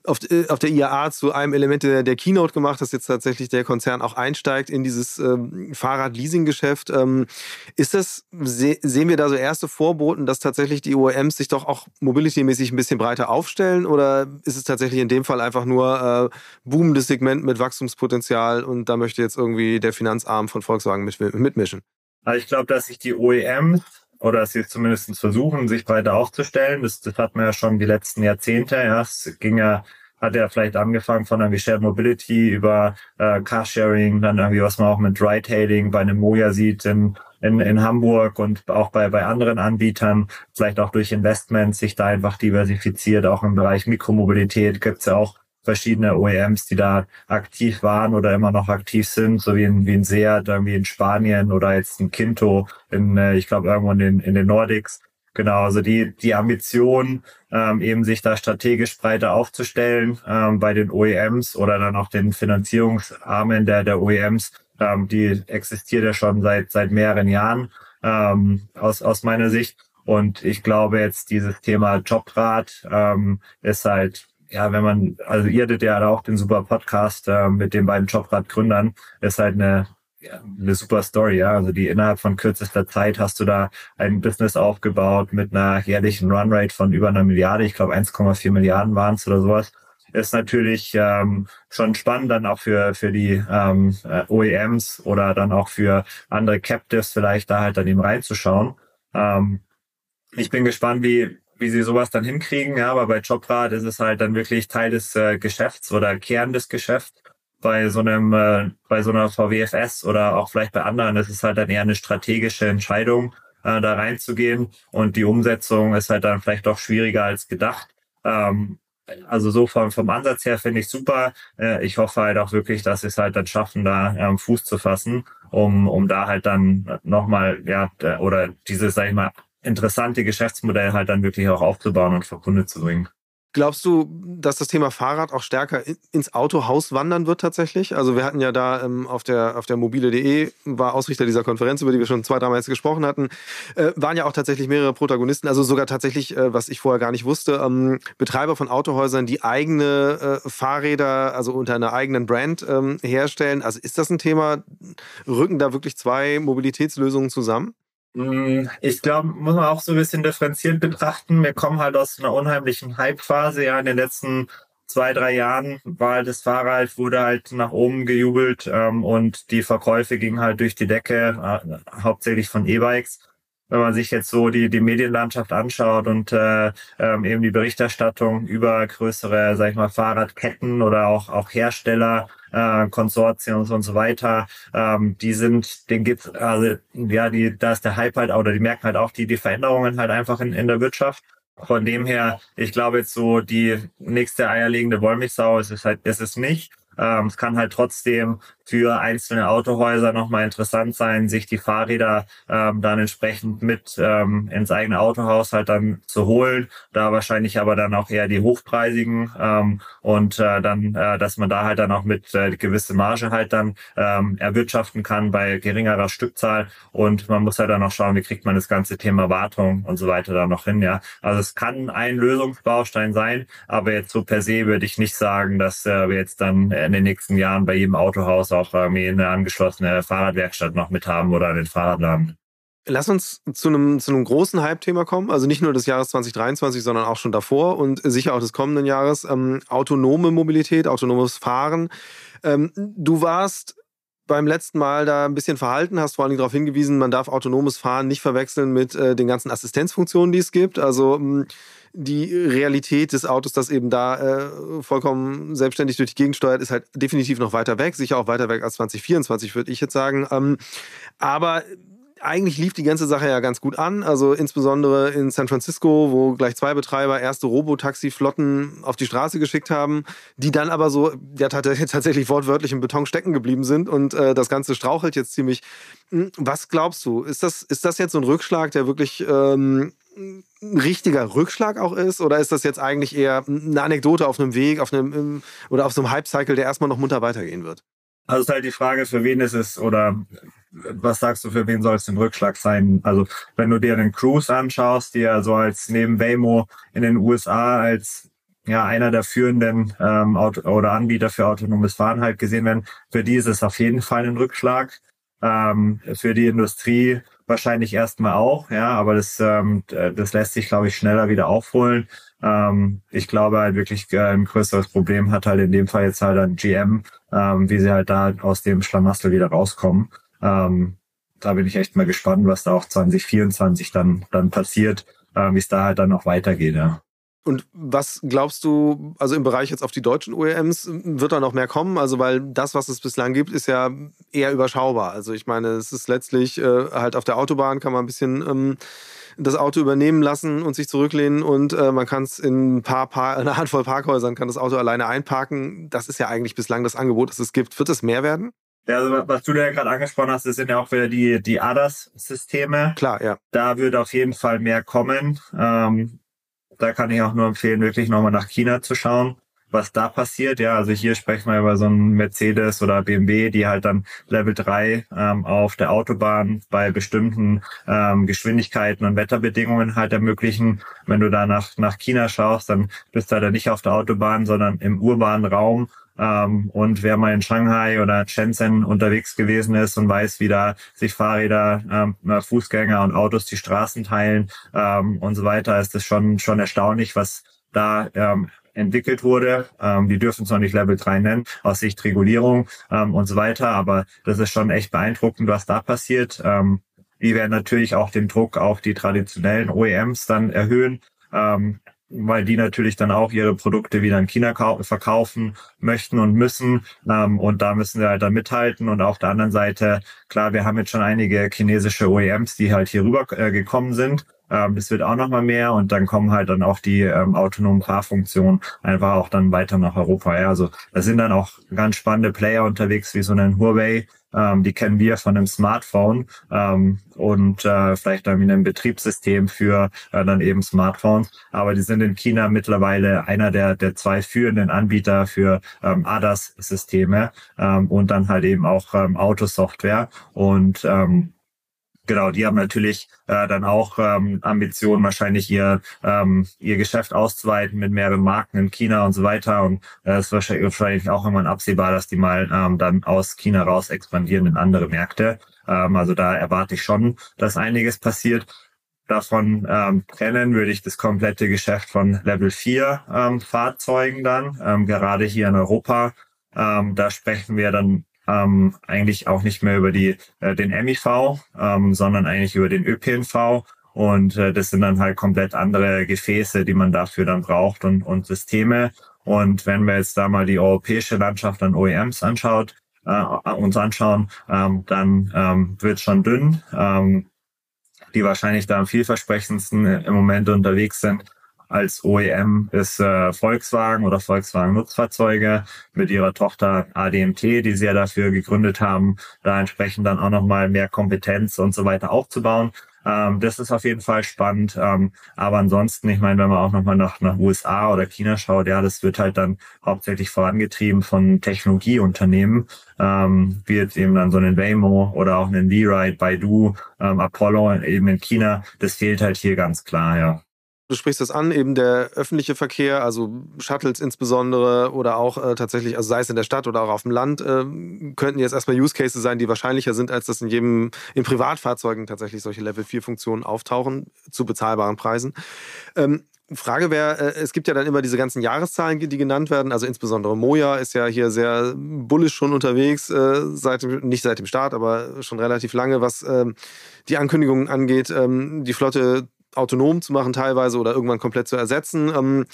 auf, äh, auf der IAA zu einem Element der, der, Keynote gemacht, dass jetzt tatsächlich der Konzern auch einsteigt in dieses ähm, Fahrrad-Leasing-Geschäft. Ähm, ist das, se sehen wir da so erste Vorboten, dass tatsächlich die OEMs sich doch auch mobility-mäßig ein bisschen breiter aufstellen oder ist es tatsächlich in dem Fall einfach nur äh, boomendes Segment mit Wachstumspotenzial? Potenzial und da möchte jetzt irgendwie der Finanzarm von Volkswagen mit, mitmischen? Also ich glaube, dass sich die OEMs oder sie zumindest versuchen, sich breiter aufzustellen. Das, das hat man ja schon die letzten Jahrzehnte. Ja, es ging ja hat ja vielleicht angefangen von irgendwie Shared Mobility über äh, Carsharing, dann irgendwie, was man auch mit Ride-Hailing bei einem Moja sieht in, in, in Hamburg und auch bei, bei anderen Anbietern, vielleicht auch durch Investments sich da einfach diversifiziert, auch im Bereich Mikromobilität gibt's ja auch verschiedene OEMs, die da aktiv waren oder immer noch aktiv sind, so wie in, wie in Seat, irgendwie in Spanien oder jetzt in Kinto, in, äh, ich glaube, irgendwo in den, in den Nordics. Genau, also die, die Ambition, ähm, eben sich da strategisch breiter aufzustellen ähm, bei den OEMs oder dann auch den Finanzierungsarmen der, der OEMs, ähm, die existiert ja schon seit, seit mehreren Jahren ähm, aus, aus meiner Sicht. Und ich glaube jetzt dieses Thema Jobrat ähm, ist halt ja, wenn man, also ihr hattet ja auch den super Podcast äh, mit den beiden Jobrad-Gründern, ist halt eine, ja, eine super Story, ja. Also die innerhalb von kürzester Zeit hast du da ein Business aufgebaut mit einer jährlichen Runrate von über einer Milliarde, ich glaube 1,4 Milliarden waren es oder sowas. Ist natürlich ähm, schon spannend dann auch für, für die ähm, äh, OEMs oder dann auch für andere Captives vielleicht da halt dann eben reinzuschauen. Ähm, ich bin gespannt, wie, wie sie sowas dann hinkriegen. Ja, aber bei Jobrad ist es halt dann wirklich Teil des äh, Geschäfts oder Kern des Geschäfts. Bei so einem, äh, bei so einer VWFS oder auch vielleicht bei anderen ist es halt dann eher eine strategische Entscheidung, äh, da reinzugehen. Und die Umsetzung ist halt dann vielleicht doch schwieriger als gedacht. Ähm, also so vom, vom Ansatz her finde ich super. Äh, ich hoffe halt auch wirklich, dass sie es halt dann schaffen, da ähm, Fuß zu fassen, um, um da halt dann nochmal, ja, oder dieses, sag ich mal, interessante Geschäftsmodell halt dann wirklich auch aufzubauen und vor Kunde zu bringen. Glaubst du, dass das Thema Fahrrad auch stärker ins Autohaus wandern wird tatsächlich? Also wir hatten ja da ähm, auf der auf der mobile.de war Ausrichter dieser Konferenz, über die wir schon zwei, dreimal gesprochen hatten, äh, waren ja auch tatsächlich mehrere Protagonisten, also sogar tatsächlich, äh, was ich vorher gar nicht wusste, ähm, Betreiber von Autohäusern, die eigene äh, Fahrräder, also unter einer eigenen Brand ähm, herstellen. Also ist das ein Thema? Rücken da wirklich zwei Mobilitätslösungen zusammen? Mm, ich glaube, muss man auch so ein bisschen differenziert betrachten. Wir kommen halt aus einer unheimlichen Hype-Phase. Ja, in den letzten zwei, drei Jahren war halt das Fahrrad, wurde halt nach oben gejubelt ähm, und die Verkäufe gingen halt durch die Decke, äh, hauptsächlich von E-Bikes. Wenn man sich jetzt so die, die Medienlandschaft anschaut und äh, ähm, eben die Berichterstattung über größere, sag ich mal, Fahrradketten oder auch, auch Hersteller, äh, Konsortien und so weiter, ähm, die sind, den gibt's, also ja, die, da ist der Hype halt, oder die merken halt auch die, die Veränderungen halt einfach in, in der Wirtschaft. Von dem her, ich glaube jetzt so die nächste eierlegende Wollmilchsau ist es halt, ist es nicht. Ähm, es kann halt trotzdem für einzelne Autohäuser nochmal interessant sein, sich die Fahrräder ähm, dann entsprechend mit ähm, ins eigene Autohaus halt dann zu holen. Da wahrscheinlich aber dann auch eher die hochpreisigen ähm, und äh, dann, äh, dass man da halt dann auch mit äh, gewisse Marge halt dann ähm, erwirtschaften kann bei geringerer Stückzahl und man muss halt dann auch schauen, wie kriegt man das ganze Thema Wartung und so weiter da noch hin. Ja, also es kann ein Lösungsbaustein sein, aber jetzt so per se würde ich nicht sagen, dass äh, wir jetzt dann in den nächsten Jahren bei jedem Autohaus auch irgendwie eine angeschlossene Fahrradwerkstatt noch mit haben oder einen Fahrradladen. Lass uns zu einem, zu einem großen Hype-Thema kommen, also nicht nur des Jahres 2023, sondern auch schon davor und sicher auch des kommenden Jahres. Ähm, autonome Mobilität, autonomes Fahren. Ähm, du warst beim letzten Mal da ein bisschen verhalten, hast vor allem darauf hingewiesen, man darf autonomes Fahren nicht verwechseln mit äh, den ganzen Assistenzfunktionen, die es gibt. Also ähm, die Realität des Autos, das eben da äh, vollkommen selbstständig durch die Gegend steuert, ist halt definitiv noch weiter weg, sicher auch weiter weg als 2024, würde ich jetzt sagen. Ähm, aber eigentlich lief die ganze Sache ja ganz gut an. Also insbesondere in San Francisco, wo gleich zwei Betreiber erste Robotaxi-Flotten auf die Straße geschickt haben, die dann aber so ja, tatsächlich wortwörtlich im Beton stecken geblieben sind und äh, das Ganze strauchelt jetzt ziemlich. Hm, was glaubst du? Ist das, ist das jetzt so ein Rückschlag, der wirklich ähm, ein richtiger Rückschlag auch ist? Oder ist das jetzt eigentlich eher eine Anekdote auf einem Weg, auf einem oder auf so einem Hype-Cycle, der erstmal noch munter weitergehen wird? Also ist halt die Frage, für wen ist es oder was sagst du, für wen soll es ein Rückschlag sein? Also wenn du dir den Cruise anschaust, die ja so als neben Waymo in den USA als ja einer der führenden ähm, Auto oder Anbieter für autonomes Fahren halt gesehen werden, für die ist es auf jeden Fall ein Rückschlag. Ähm, für die Industrie wahrscheinlich erstmal auch, ja, aber das, ähm, das lässt sich, glaube ich, schneller wieder aufholen. Ähm, ich glaube halt wirklich äh, ein größeres Problem hat halt in dem Fall jetzt halt ein GM, ähm, wie sie halt da aus dem Schlamassel wieder rauskommen. Ähm, da bin ich echt mal gespannt, was da auch 2024 dann, dann passiert, äh, wie es da halt dann noch weitergeht. Ja. Und was glaubst du, also im Bereich jetzt auf die deutschen OEMs, wird da noch mehr kommen? Also, weil das, was es bislang gibt, ist ja eher überschaubar. Also, ich meine, es ist letztlich äh, halt auf der Autobahn kann man ein bisschen ähm, das Auto übernehmen lassen und sich zurücklehnen und äh, man kann es in ein paar, paar, eine Handvoll Parkhäusern kann das Auto alleine einparken. Das ist ja eigentlich bislang das Angebot, das es gibt. Wird es mehr werden? Ja, also was du da ja gerade angesprochen hast, das sind ja auch wieder die, die ADAS-Systeme. Klar, ja. Da wird auf jeden Fall mehr kommen. Ähm, da kann ich auch nur empfehlen, wirklich nochmal nach China zu schauen, was da passiert. Ja, also hier sprechen wir über so einen Mercedes oder BMW, die halt dann Level 3 ähm, auf der Autobahn bei bestimmten ähm, Geschwindigkeiten und Wetterbedingungen halt ermöglichen. Wenn du da nach, nach China schaust, dann bist du halt nicht auf der Autobahn, sondern im urbanen Raum ähm, und wer mal in Shanghai oder Shenzhen unterwegs gewesen ist und weiß, wie da sich Fahrräder, ähm, Fußgänger und Autos die Straßen teilen ähm, und so weiter, ist das schon, schon erstaunlich, was da ähm, entwickelt wurde. Ähm, die dürfen es noch nicht Level 3 nennen, aus Sicht Regulierung ähm, und so weiter. Aber das ist schon echt beeindruckend, was da passiert. Ähm, die werden natürlich auch den Druck auf die traditionellen OEMs dann erhöhen. Ähm, weil die natürlich dann auch ihre Produkte wieder in China verkaufen möchten und müssen. Ähm, und da müssen wir halt dann mithalten. Und auf der anderen Seite, klar, wir haben jetzt schon einige chinesische OEMs, die halt hier rüber äh, gekommen sind. Ähm, das wird auch nochmal mehr und dann kommen halt dann auch die ähm, autonomen Fahrfunktionen einfach auch dann weiter nach Europa. Ja, also da sind dann auch ganz spannende Player unterwegs, wie so ein Huawei, ähm, die kennen wir von einem Smartphone ähm, und äh, vielleicht dann in einem Betriebssystem für äh, dann eben Smartphones. Aber die sind in China mittlerweile einer der, der zwei führenden Anbieter für ähm, ADAS-Systeme ähm, und dann halt eben auch ähm, Autosoftware. Und ähm, Genau, die haben natürlich äh, dann auch ähm, Ambitionen, wahrscheinlich ihr ähm, ihr Geschäft auszuweiten mit mehreren Marken in China und so weiter. Und äh, es äh, ist wahrscheinlich, wahrscheinlich auch irgendwann absehbar, dass die mal ähm, dann aus China raus expandieren in andere Märkte. Ähm, also da erwarte ich schon, dass einiges passiert. Davon ähm, trennen würde ich das komplette Geschäft von Level 4 ähm, Fahrzeugen dann, ähm, gerade hier in Europa. Ähm, da sprechen wir dann ähm, eigentlich auch nicht mehr über die, äh, den MIV, ähm, sondern eigentlich über den ÖPNV. Und äh, das sind dann halt komplett andere Gefäße, die man dafür dann braucht und, und Systeme. Und wenn wir jetzt da mal die europäische Landschaft an OEMs anschaut, äh, uns anschauen, ähm, dann ähm, wird schon dünn. Ähm, die wahrscheinlich da am vielversprechendsten im Moment unterwegs sind, als OEM ist äh, Volkswagen oder Volkswagen Nutzfahrzeuge mit ihrer Tochter ADMT, die sie ja dafür gegründet haben, da entsprechend dann auch nochmal mehr Kompetenz und so weiter aufzubauen. Ähm, das ist auf jeden Fall spannend. Ähm, aber ansonsten, ich meine, wenn man auch nochmal nach, nach USA oder China schaut, ja, das wird halt dann hauptsächlich vorangetrieben von Technologieunternehmen, ähm, wie jetzt eben dann so ein Waymo oder auch ein V-Ride, Baidu, ähm, Apollo eben in China. Das fehlt halt hier ganz klar, ja. Du sprichst das an, eben der öffentliche Verkehr, also Shuttles insbesondere oder auch äh, tatsächlich, also sei es in der Stadt oder auch auf dem Land, äh, könnten jetzt erstmal Use Cases sein, die wahrscheinlicher sind, als dass in jedem, in Privatfahrzeugen tatsächlich solche Level 4 Funktionen auftauchen zu bezahlbaren Preisen. Ähm, Frage wäre, äh, es gibt ja dann immer diese ganzen Jahreszahlen, die genannt werden. Also insbesondere Moja ist ja hier sehr bullisch schon unterwegs, äh, seit nicht seit dem Start, aber schon relativ lange, was ähm, die Ankündigungen angeht, ähm, die Flotte autonom zu machen teilweise oder irgendwann komplett zu ersetzen. Ähm,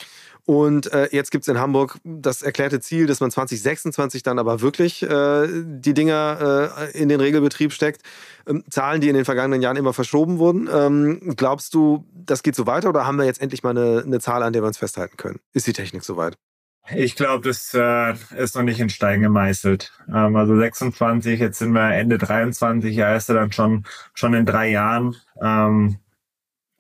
und äh, jetzt gibt es in Hamburg das erklärte Ziel, dass man 2026 dann aber wirklich äh, die Dinger äh, in den Regelbetrieb steckt. Ähm, Zahlen, die in den vergangenen Jahren immer verschoben wurden. Ähm, glaubst du, das geht so weiter oder haben wir jetzt endlich mal eine, eine Zahl, an der wir uns festhalten können? Ist die Technik soweit? Ich glaube, das äh, ist noch nicht in Stein gemeißelt. Ähm, also 26, jetzt sind wir Ende 23, ja, ist er dann schon, schon in drei Jahren. Ähm,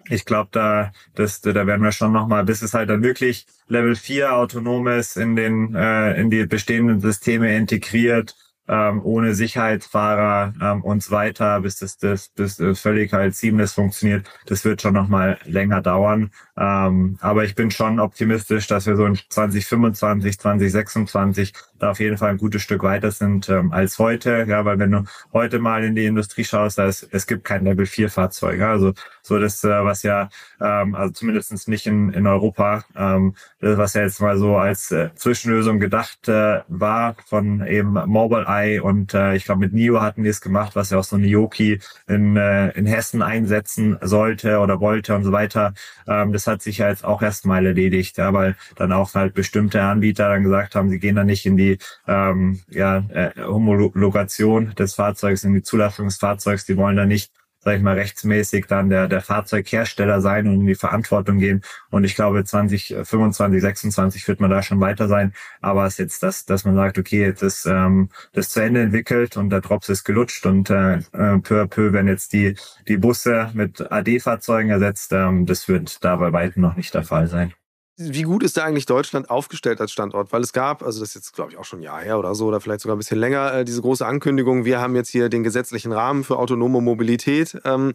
ich glaube, da, das, da werden wir schon nochmal, bis es halt dann wirklich Level 4 autonomes in den, äh, in die bestehenden Systeme integriert ähm, ohne Sicherheitsfahrer ähm, und so weiter, bis das, das das völlig halt seamless funktioniert. Das wird schon noch mal länger dauern. Ähm, aber ich bin schon optimistisch, dass wir so in 2025, 2026 da auf jeden Fall ein gutes Stück weiter sind ähm, als heute. Ja, weil wenn du heute mal in die Industrie schaust, da ist, es gibt kein Level 4 Fahrzeug. Ja? Also so das, äh, was ja, ähm, also zumindestens nicht in, in Europa, ähm, das, was ja jetzt mal so als äh, Zwischenlösung gedacht äh, war von eben Mobile Eye und äh, ich glaube mit NIO hatten die es gemacht, was ja auch so Nioki in, äh, in Hessen einsetzen sollte oder wollte und so weiter. Ähm, das hat sich ja jetzt auch erstmal erledigt, ja, weil dann auch halt bestimmte Anbieter dann gesagt haben, sie gehen dann nicht in die ähm, ja, äh, Homologation des Fahrzeugs, in die Zulassung des Fahrzeugs, die wollen dann nicht sag ich mal, rechtsmäßig dann der, der Fahrzeughersteller sein und in die Verantwortung gehen. Und ich glaube, 2025, 26 wird man da schon weiter sein. Aber es ist jetzt das, dass man sagt, okay, das, ähm, das zu Ende entwickelt und der Drops ist gelutscht und äh, äh peu à peu werden jetzt die, die Busse mit AD-Fahrzeugen ersetzt. Ähm, das wird da bei weitem noch nicht der Fall sein wie gut ist da eigentlich Deutschland aufgestellt als Standort? Weil es gab, also das ist jetzt, glaube ich, auch schon ein Jahr her oder so, oder vielleicht sogar ein bisschen länger, äh, diese große Ankündigung, wir haben jetzt hier den gesetzlichen Rahmen für autonome Mobilität. Ähm,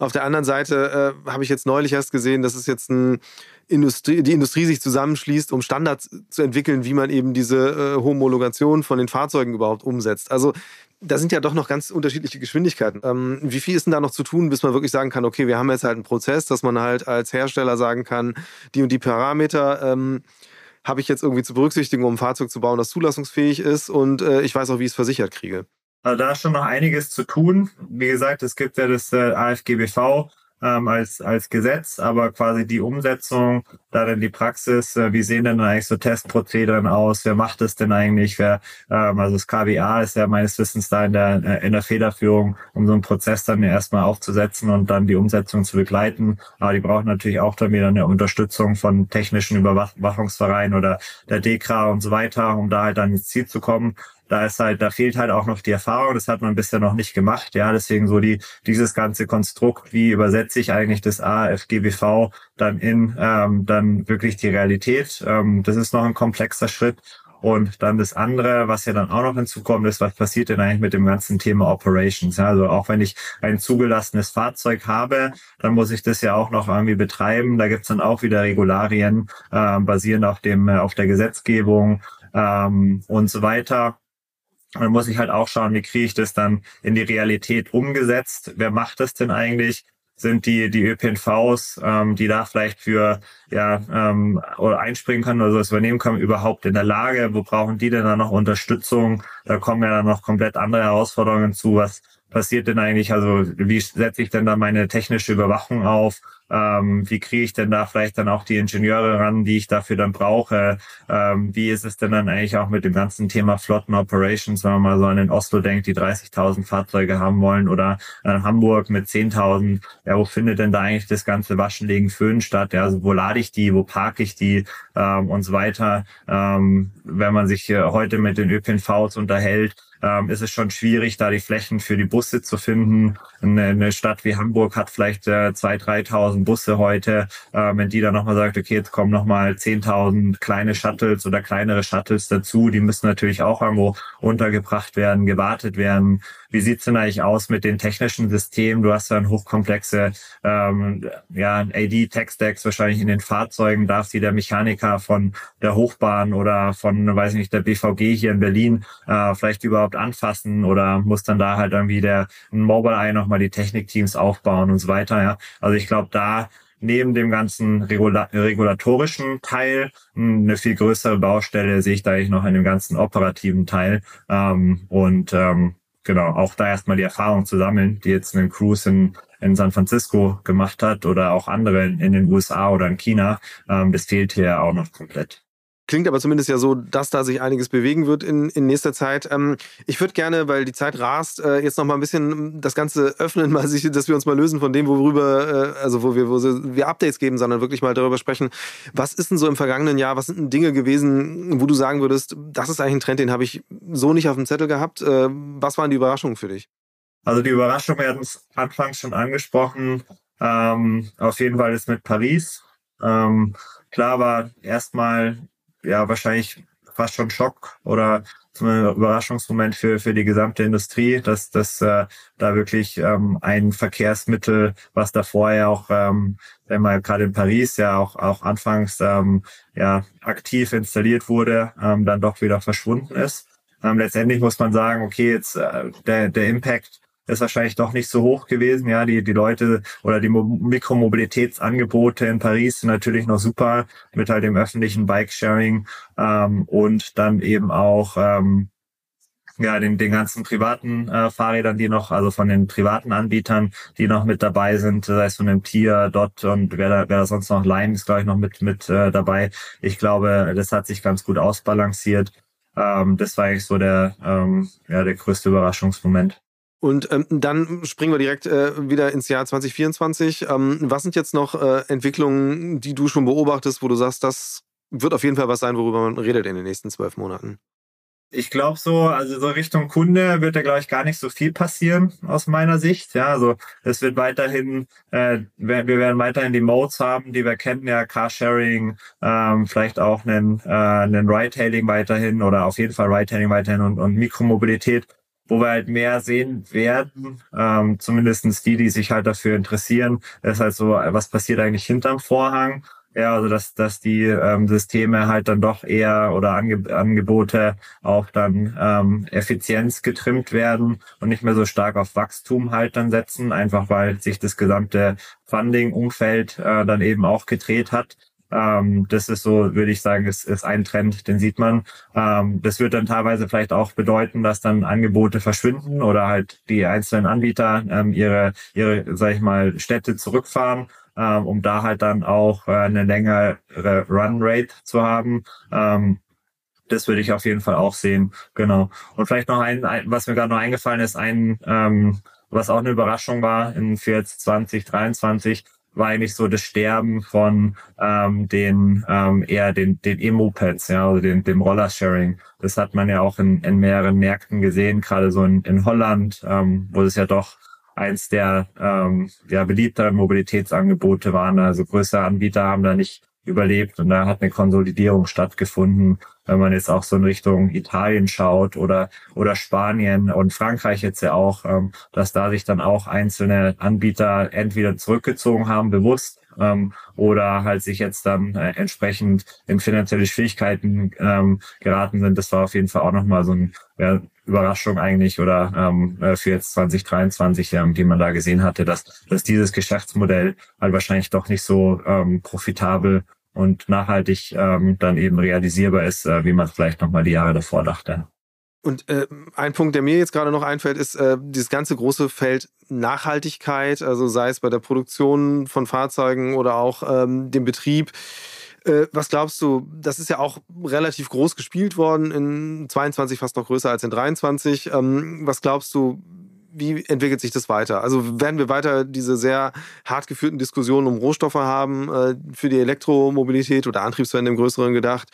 auf der anderen Seite äh, habe ich jetzt neulich erst gesehen, dass es jetzt ein Industrie, die Industrie sich zusammenschließt, um Standards zu entwickeln, wie man eben diese äh, Homologation von den Fahrzeugen überhaupt umsetzt. Also da sind ja doch noch ganz unterschiedliche Geschwindigkeiten. Ähm, wie viel ist denn da noch zu tun, bis man wirklich sagen kann, okay, wir haben jetzt halt einen Prozess, dass man halt als Hersteller sagen kann, die und die Parameter ähm, habe ich jetzt irgendwie zu berücksichtigen, um ein Fahrzeug zu bauen, das zulassungsfähig ist und äh, ich weiß auch, wie ich es versichert kriege. Also da ist schon noch einiges zu tun. Wie gesagt, es gibt ja das äh, AFGBV, ähm, als, als Gesetz, aber quasi die Umsetzung, da dann die Praxis, äh, wie sehen denn eigentlich so Testprozederen aus, wer macht das denn eigentlich, wer, ähm, also das KWA ist ja meines Wissens da in der, äh, in der Federführung, um so einen Prozess dann erstmal aufzusetzen und dann die Umsetzung zu begleiten, aber die brauchen natürlich auch dann wieder eine Unterstützung von technischen Überwachungsvereinen oder der DEKRA und so weiter, um da halt dann ins Ziel zu kommen da ist halt, da fehlt halt auch noch die Erfahrung, das hat man bisher noch nicht gemacht, ja, deswegen so die, dieses ganze Konstrukt, wie übersetze ich eigentlich das AFGBV dann in, ähm, dann wirklich die Realität, ähm, das ist noch ein komplexer Schritt und dann das andere, was ja dann auch noch hinzukommt, ist, was passiert denn eigentlich mit dem ganzen Thema Operations? Also auch wenn ich ein zugelassenes Fahrzeug habe, dann muss ich das ja auch noch irgendwie betreiben. Da gibt's dann auch wieder Regularien, äh, basierend auf dem, äh, auf der Gesetzgebung ähm, und so weiter. Dann muss ich halt auch schauen, wie kriege ich das dann in die Realität umgesetzt? Wer macht das denn eigentlich? Sind die die ÖPNVs, ähm, die da vielleicht für ja ähm, oder einspringen können oder sowas übernehmen können, überhaupt in der Lage? Wo brauchen die denn dann noch Unterstützung? Da kommen ja dann noch komplett andere Herausforderungen zu. Was passiert denn eigentlich? Also wie setze ich denn da meine technische Überwachung auf? Ähm, wie kriege ich denn da vielleicht dann auch die Ingenieure ran, die ich dafür dann brauche? Ähm, wie ist es denn dann eigentlich auch mit dem ganzen Thema Flotten Operations, wenn man mal so an den Oslo denkt, die 30.000 Fahrzeuge haben wollen oder an Hamburg mit 10.000? Ja, wo findet denn da eigentlich das ganze Waschen, Legen, Föhnen statt? Ja, also wo lade ich die, wo parke ich die ähm, und so weiter? Ähm, wenn man sich heute mit den ÖPNVs unterhält, ähm, ist es schon schwierig, da die Flächen für die Busse zu finden. Eine, eine Stadt wie Hamburg hat vielleicht äh, 2.000, 3.000 Busse heute. Äh, wenn die dann nochmal sagt, okay, jetzt kommen nochmal 10.000 kleine Shuttles oder kleinere Shuttles dazu, die müssen natürlich auch irgendwo untergebracht werden, gewartet werden. Wie sieht's denn eigentlich aus mit den technischen Systemen? Du hast ja ein hochkomplexe ähm, ja, AD-Tech-Stacks wahrscheinlich in den Fahrzeugen. Darf sie der Mechaniker von der Hochbahn oder von, weiß ich nicht, der BVG hier in Berlin äh, vielleicht überhaupt anfassen oder muss dann da halt irgendwie der ein Mobile Eye nochmal die Technikteams aufbauen und so weiter. Ja. Also ich glaube, da neben dem ganzen Regula regulatorischen Teil eine viel größere Baustelle sehe ich da eigentlich noch in dem ganzen operativen Teil. Ähm, und ähm, genau, auch da erstmal die Erfahrung zu sammeln, die jetzt einen Cruise in, in San Francisco gemacht hat oder auch andere in, in den USA oder in China. Ähm, das fehlt hier auch noch komplett. Klingt aber zumindest ja so, dass da sich einiges bewegen wird in, in nächster Zeit. Ähm, ich würde gerne, weil die Zeit rast, äh, jetzt noch mal ein bisschen das Ganze öffnen, mal sich, dass wir uns mal lösen von dem, worüber, äh, also wo wir, wo wir Updates geben, sondern wirklich mal darüber sprechen. Was ist denn so im vergangenen Jahr? Was sind denn Dinge gewesen, wo du sagen würdest, das ist eigentlich ein Trend, den habe ich so nicht auf dem Zettel gehabt? Äh, was waren die Überraschungen für dich? Also die Überraschung, wir hatten es anfangs schon angesprochen. Ähm, auf jeden Fall ist mit Paris. Ähm, klar war erstmal ja wahrscheinlich fast schon Schock oder zum Überraschungsmoment für, für die gesamte Industrie, dass, dass äh, da wirklich ähm, ein Verkehrsmittel, was da vorher auch, ähm, wenn man gerade in Paris ja auch, auch anfangs ähm, ja, aktiv installiert wurde, ähm, dann doch wieder verschwunden ist. Ähm, letztendlich muss man sagen, okay, jetzt äh, der, der Impact ist wahrscheinlich doch nicht so hoch gewesen. Ja, die, die Leute oder die Mikromobilitätsangebote in Paris sind natürlich noch super mit halt dem öffentlichen Bike-Sharing ähm, und dann eben auch ähm, ja, den, den ganzen privaten äh, Fahrrädern, die noch, also von den privaten Anbietern, die noch mit dabei sind, sei es von dem Tier, Dot und wer da, wer da sonst noch Lime ist, glaube ich, noch mit, mit äh, dabei. Ich glaube, das hat sich ganz gut ausbalanciert. Ähm, das war eigentlich so der, ähm, ja, der größte Überraschungsmoment. Und ähm, dann springen wir direkt äh, wieder ins Jahr 2024. Ähm, was sind jetzt noch äh, Entwicklungen, die du schon beobachtest, wo du sagst, das wird auf jeden Fall was sein, worüber man redet in den nächsten zwölf Monaten? Ich glaube so, also so Richtung Kunde wird da glaube ich gar nicht so viel passieren aus meiner Sicht. Ja, also es wird weiterhin, äh, wir werden weiterhin die Modes haben, die wir kennen, ja Carsharing, ähm, vielleicht auch einen, äh, einen Ride-Hailing weiterhin oder auf jeden Fall Ride-Hailing weiterhin und, und Mikromobilität wo wir halt mehr sehen werden, ähm, zumindestens die, die sich halt dafür interessieren, ist halt so, was passiert eigentlich hinterm Vorhang. Ja, also dass, dass die ähm, Systeme halt dann doch eher oder Ange Angebote auch dann ähm, Effizienz getrimmt werden und nicht mehr so stark auf Wachstum halt dann setzen, einfach weil sich das gesamte Funding-Umfeld äh, dann eben auch gedreht hat. Ähm, das ist so, würde ich sagen, ist, ist ein Trend, den sieht man. Ähm, das wird dann teilweise vielleicht auch bedeuten, dass dann Angebote verschwinden oder halt die einzelnen Anbieter ähm, ihre, ihre, sag ich mal, Städte zurückfahren. Ähm, um da halt dann auch äh, eine längere Run-Rate zu haben. Ähm, das würde ich auf jeden Fall auch sehen. Genau. Und vielleicht noch ein, ein was mir gerade noch eingefallen ist, ein, ähm, was auch eine Überraschung war in für jetzt 2023, war eigentlich so das Sterben von ähm, den ähm, eher den den E-Mopeds, ja, also den, dem Rollersharing. Das hat man ja auch in, in mehreren Märkten gesehen, gerade so in, in Holland, ähm, wo es ja doch eins der ähm, ja, beliebteren Mobilitätsangebote waren. Also größere Anbieter haben da nicht überlebt und da hat eine Konsolidierung stattgefunden. Wenn man jetzt auch so in Richtung Italien schaut oder oder Spanien und Frankreich jetzt ja auch, ähm, dass da sich dann auch einzelne Anbieter entweder zurückgezogen haben, bewusst, ähm, oder halt sich jetzt dann äh, entsprechend in finanzielle Schwierigkeiten ähm, geraten sind. Das war auf jeden Fall auch nochmal so ein ja, Überraschung eigentlich oder ähm, äh, für jetzt 2023, ähm, die man da gesehen hatte, dass, dass dieses Geschäftsmodell halt wahrscheinlich doch nicht so ähm, profitabel und nachhaltig ähm, dann eben realisierbar ist, äh, wie man vielleicht nochmal die Jahre davor dachte. Und äh, ein Punkt, der mir jetzt gerade noch einfällt, ist äh, dieses ganze große Feld Nachhaltigkeit, also sei es bei der Produktion von Fahrzeugen oder auch ähm, dem Betrieb. Äh, was glaubst du, das ist ja auch relativ groß gespielt worden, in 22 fast noch größer als in 23. Ähm, was glaubst du, wie entwickelt sich das weiter? Also werden wir weiter diese sehr hart geführten Diskussionen um Rohstoffe haben äh, für die Elektromobilität oder Antriebswende im Größeren gedacht?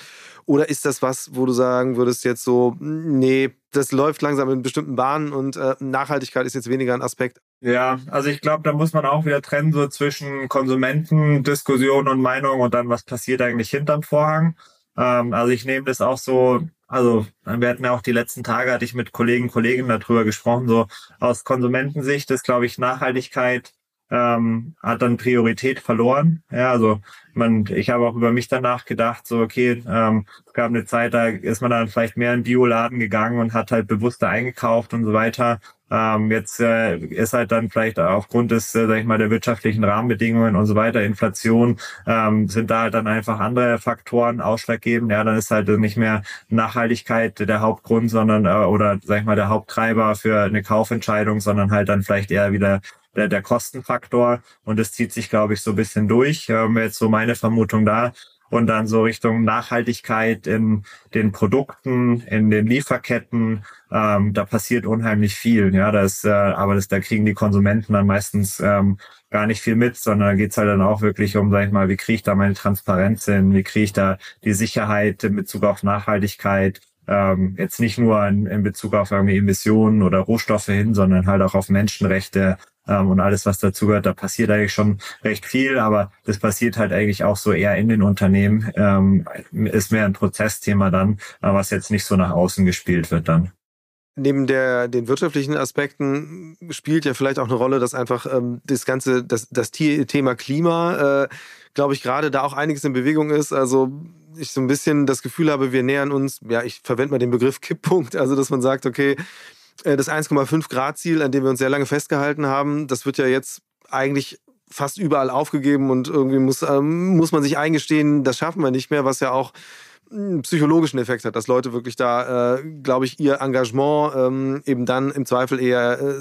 Oder ist das was, wo du sagen würdest jetzt so, nee, das läuft langsam in bestimmten Bahnen und äh, Nachhaltigkeit ist jetzt weniger ein Aspekt? Ja, also ich glaube, da muss man auch wieder trennen so zwischen Konsumentendiskussion und Meinung und dann, was passiert eigentlich hinterm Vorhang. Ähm, also ich nehme das auch so also wir hatten ja auch die letzten Tage, hatte ich mit Kollegen, Kolleginnen darüber gesprochen, so aus Konsumentensicht ist, glaube ich, Nachhaltigkeit ähm, hat dann Priorität verloren. Ja, also man, ich habe auch über mich danach gedacht, so okay, ähm, es gab eine Zeit, da ist man dann vielleicht mehr in Bioladen gegangen und hat halt bewusster eingekauft und so weiter. Ähm, jetzt äh, ist halt dann vielleicht aufgrund des, äh, sag ich mal, der wirtschaftlichen Rahmenbedingungen und so weiter, Inflation, ähm, sind da halt dann einfach andere Faktoren ausschlaggebend. Ja, dann ist halt nicht mehr Nachhaltigkeit der Hauptgrund, sondern äh, oder sag ich mal der Haupttreiber für eine Kaufentscheidung, sondern halt dann vielleicht eher wieder der, der Kostenfaktor. Und das zieht sich, glaube ich, so ein bisschen durch. Ähm, jetzt so meine Vermutung da und dann so Richtung Nachhaltigkeit in den Produkten, in den Lieferketten. Ähm, da passiert unheimlich viel. Ja, das, äh, aber das, da kriegen die Konsumenten dann meistens ähm, gar nicht viel mit, sondern geht's halt dann auch wirklich um, sag ich mal, wie kriege ich da meine Transparenz hin, wie kriege ich da die Sicherheit in Bezug auf Nachhaltigkeit, ähm, jetzt nicht nur in, in Bezug auf irgendwie Emissionen oder Rohstoffe hin, sondern halt auch auf Menschenrechte, ähm, und alles, was dazugehört. Da passiert eigentlich schon recht viel, aber das passiert halt eigentlich auch so eher in den Unternehmen. Ähm, ist mehr ein Prozessthema dann, was jetzt nicht so nach außen gespielt wird dann. Neben der, den wirtschaftlichen Aspekten spielt ja vielleicht auch eine Rolle, dass einfach ähm, das ganze, das, das Thema Klima, äh, glaube ich, gerade da auch einiges in Bewegung ist. Also ich so ein bisschen das Gefühl habe, wir nähern uns, ja, ich verwende mal den Begriff Kipppunkt, also dass man sagt, okay, äh, das 1,5 Grad Ziel, an dem wir uns sehr lange festgehalten haben, das wird ja jetzt eigentlich fast überall aufgegeben und irgendwie muss, ähm, muss man sich eingestehen, das schaffen wir nicht mehr, was ja auch einen psychologischen Effekt hat, dass Leute wirklich da, äh, glaube ich, ihr Engagement ähm, eben dann im Zweifel eher äh,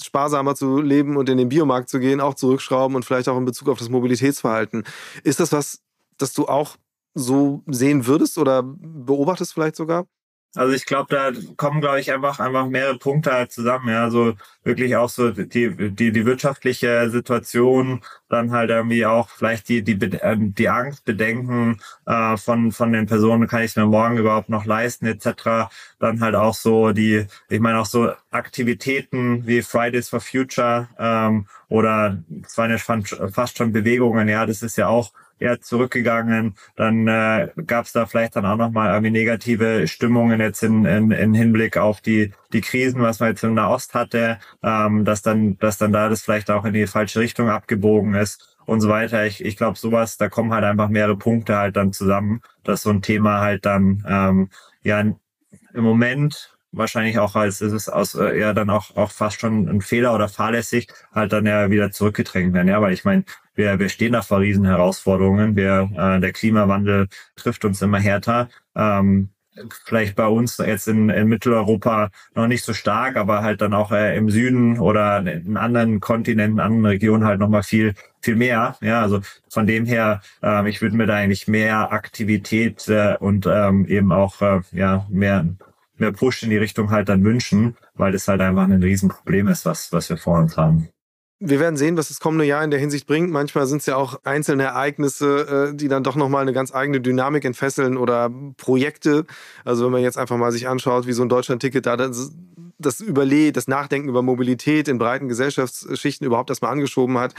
sparsamer zu leben und in den Biomarkt zu gehen, auch zurückschrauben und vielleicht auch in Bezug auf das Mobilitätsverhalten. Ist das was, das du auch so sehen würdest oder beobachtest vielleicht sogar? Also ich glaube, da kommen, glaube ich, einfach einfach mehrere Punkte halt zusammen. Ja, so wirklich auch so die die die wirtschaftliche Situation, dann halt irgendwie auch vielleicht die die ähm, die Angst, Bedenken äh, von von den Personen, kann ich es mir morgen überhaupt noch leisten etc. Dann halt auch so die, ich meine auch so Aktivitäten wie Fridays for Future ähm, oder es waren ja fast schon Bewegungen. Ja, das ist ja auch eher zurückgegangen. Dann äh, gab es da vielleicht dann auch nochmal irgendwie negative Stimmungen jetzt in, in, in Hinblick auf die, die Krisen, was man jetzt in Nahost hatte, ähm, dass dann, dass dann da das vielleicht auch in die falsche Richtung abgebogen ist und so weiter. Ich, ich glaube, sowas, da kommen halt einfach mehrere Punkte halt dann zusammen, dass so ein Thema halt dann ähm, ja im Moment wahrscheinlich auch als ist es aus äh, ja dann auch auch fast schon ein Fehler oder fahrlässig halt dann ja wieder zurückgedrängt werden. Ja, weil ich meine, wir, wir stehen da vor riesen Herausforderungen. Wir, äh, der Klimawandel trifft uns immer härter. Ähm, vielleicht bei uns jetzt in, in Mitteleuropa noch nicht so stark, aber halt dann auch äh, im Süden oder in anderen Kontinenten, anderen Regionen halt nochmal viel, viel mehr. Ja, also von dem her, äh, ich würde mir da eigentlich mehr Aktivität äh, und ähm, eben auch äh, ja mehr mehr Push in die Richtung halt dann wünschen, weil das halt einfach ein Riesenproblem ist, was, was wir vor uns haben. Wir werden sehen, was das kommende Jahr in der Hinsicht bringt. Manchmal sind es ja auch einzelne Ereignisse, äh, die dann doch nochmal eine ganz eigene Dynamik entfesseln oder Projekte. Also wenn man jetzt einfach mal sich anschaut, wie so ein Deutschland-Ticket da das, das das Nachdenken über Mobilität in breiten Gesellschaftsschichten überhaupt erstmal angeschoben hat.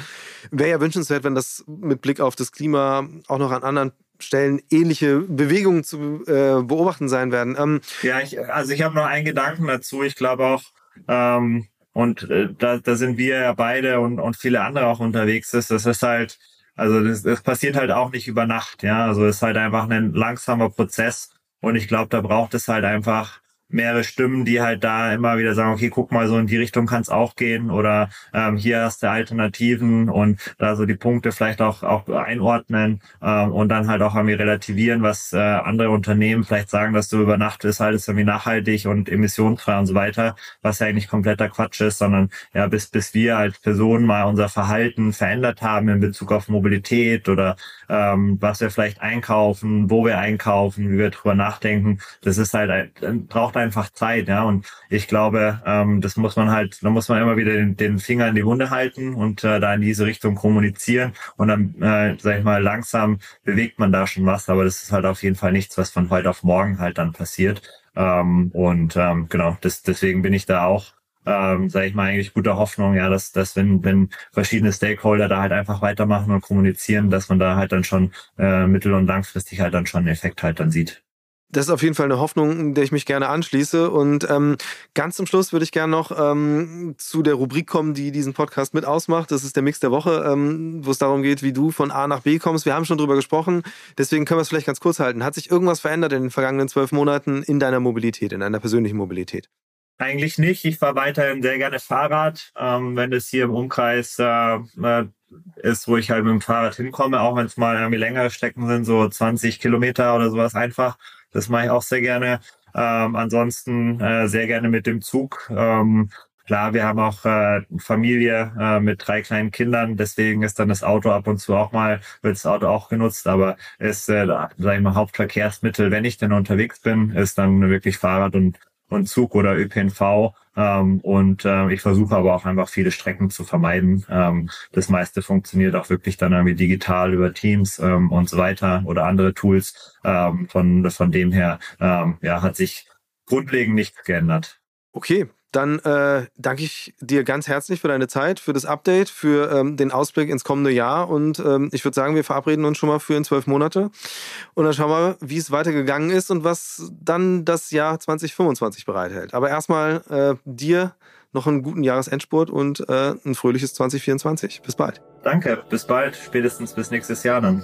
Wäre ja wünschenswert, wenn das mit Blick auf das Klima auch noch an anderen Stellen ähnliche Bewegungen zu äh, beobachten sein werden. Ähm, ja, ich, also ich habe noch einen Gedanken dazu. Ich glaube auch, ähm, und äh, da, da sind wir ja beide und, und viele andere auch unterwegs ist. Das ist halt, also das, das passiert halt auch nicht über Nacht, ja. Also es ist halt einfach ein langsamer Prozess und ich glaube, da braucht es halt einfach mehrere Stimmen, die halt da immer wieder sagen, okay, guck mal, so in die Richtung kann es auch gehen oder ähm, hier hast du Alternativen und da so die Punkte vielleicht auch auch einordnen ähm, und dann halt auch irgendwie relativieren, was äh, andere Unternehmen vielleicht sagen, dass du über Nacht ist halt ist irgendwie nachhaltig und emissionsfrei und so weiter, was ja eigentlich kompletter Quatsch ist, sondern ja, bis bis wir als Personen mal unser Verhalten verändert haben in Bezug auf Mobilität oder ähm, was wir vielleicht einkaufen, wo wir einkaufen, wie wir drüber nachdenken, das ist halt braucht einfach Zeit, ja. Und ich glaube, ähm, das muss man halt, da muss man immer wieder den, den Finger in die Wunde halten und äh, da in diese Richtung kommunizieren. Und dann, äh, sag ich mal, langsam bewegt man da schon was, aber das ist halt auf jeden Fall nichts, was von heute auf morgen halt dann passiert. Ähm, und ähm, genau, das, deswegen bin ich da auch ähm, sage ich mal, eigentlich guter Hoffnung, ja, dass, dass wenn, wenn verschiedene Stakeholder da halt einfach weitermachen und kommunizieren, dass man da halt dann schon äh, mittel- und langfristig halt dann schon einen Effekt halt dann sieht. Das ist auf jeden Fall eine Hoffnung, der ich mich gerne anschließe. Und ähm, ganz zum Schluss würde ich gerne noch ähm, zu der Rubrik kommen, die diesen Podcast mit ausmacht. Das ist der Mix der Woche, ähm, wo es darum geht, wie du von A nach B kommst. Wir haben schon drüber gesprochen, deswegen können wir es vielleicht ganz kurz halten. Hat sich irgendwas verändert in den vergangenen zwölf Monaten in deiner Mobilität, in deiner persönlichen Mobilität? Eigentlich nicht. Ich fahre weiterhin sehr gerne Fahrrad, ähm, wenn es hier im Umkreis äh, äh, ist, wo ich halt mit dem Fahrrad hinkomme, auch wenn es mal irgendwie längere Strecken sind, so 20 Kilometer oder sowas einfach das mache ich auch sehr gerne. Ähm, ansonsten äh, sehr gerne mit dem Zug. Ähm, klar, wir haben auch äh, Familie äh, mit drei kleinen Kindern, deswegen ist dann das Auto ab und zu auch mal, wird das Auto auch genutzt, aber ist, äh, sag ich mal, Hauptverkehrsmittel, wenn ich denn unterwegs bin, ist dann wirklich Fahrrad und und Zug oder ÖPNV. Ähm, und äh, ich versuche aber auch einfach viele Strecken zu vermeiden. Ähm, das meiste funktioniert auch wirklich dann irgendwie digital über Teams ähm, und so weiter oder andere Tools. Ähm, von, von dem her ähm, ja, hat sich grundlegend nichts geändert. Okay, dann äh, danke ich dir ganz herzlich für deine Zeit, für das Update, für ähm, den Ausblick ins kommende Jahr. Und ähm, ich würde sagen, wir verabreden uns schon mal für in zwölf Monate. Und dann schauen wir, wie es weitergegangen ist und was dann das Jahr 2025 bereithält. Aber erstmal äh, dir noch einen guten Jahresendspurt und äh, ein fröhliches 2024. Bis bald. Danke, bis bald, spätestens bis nächstes Jahr dann.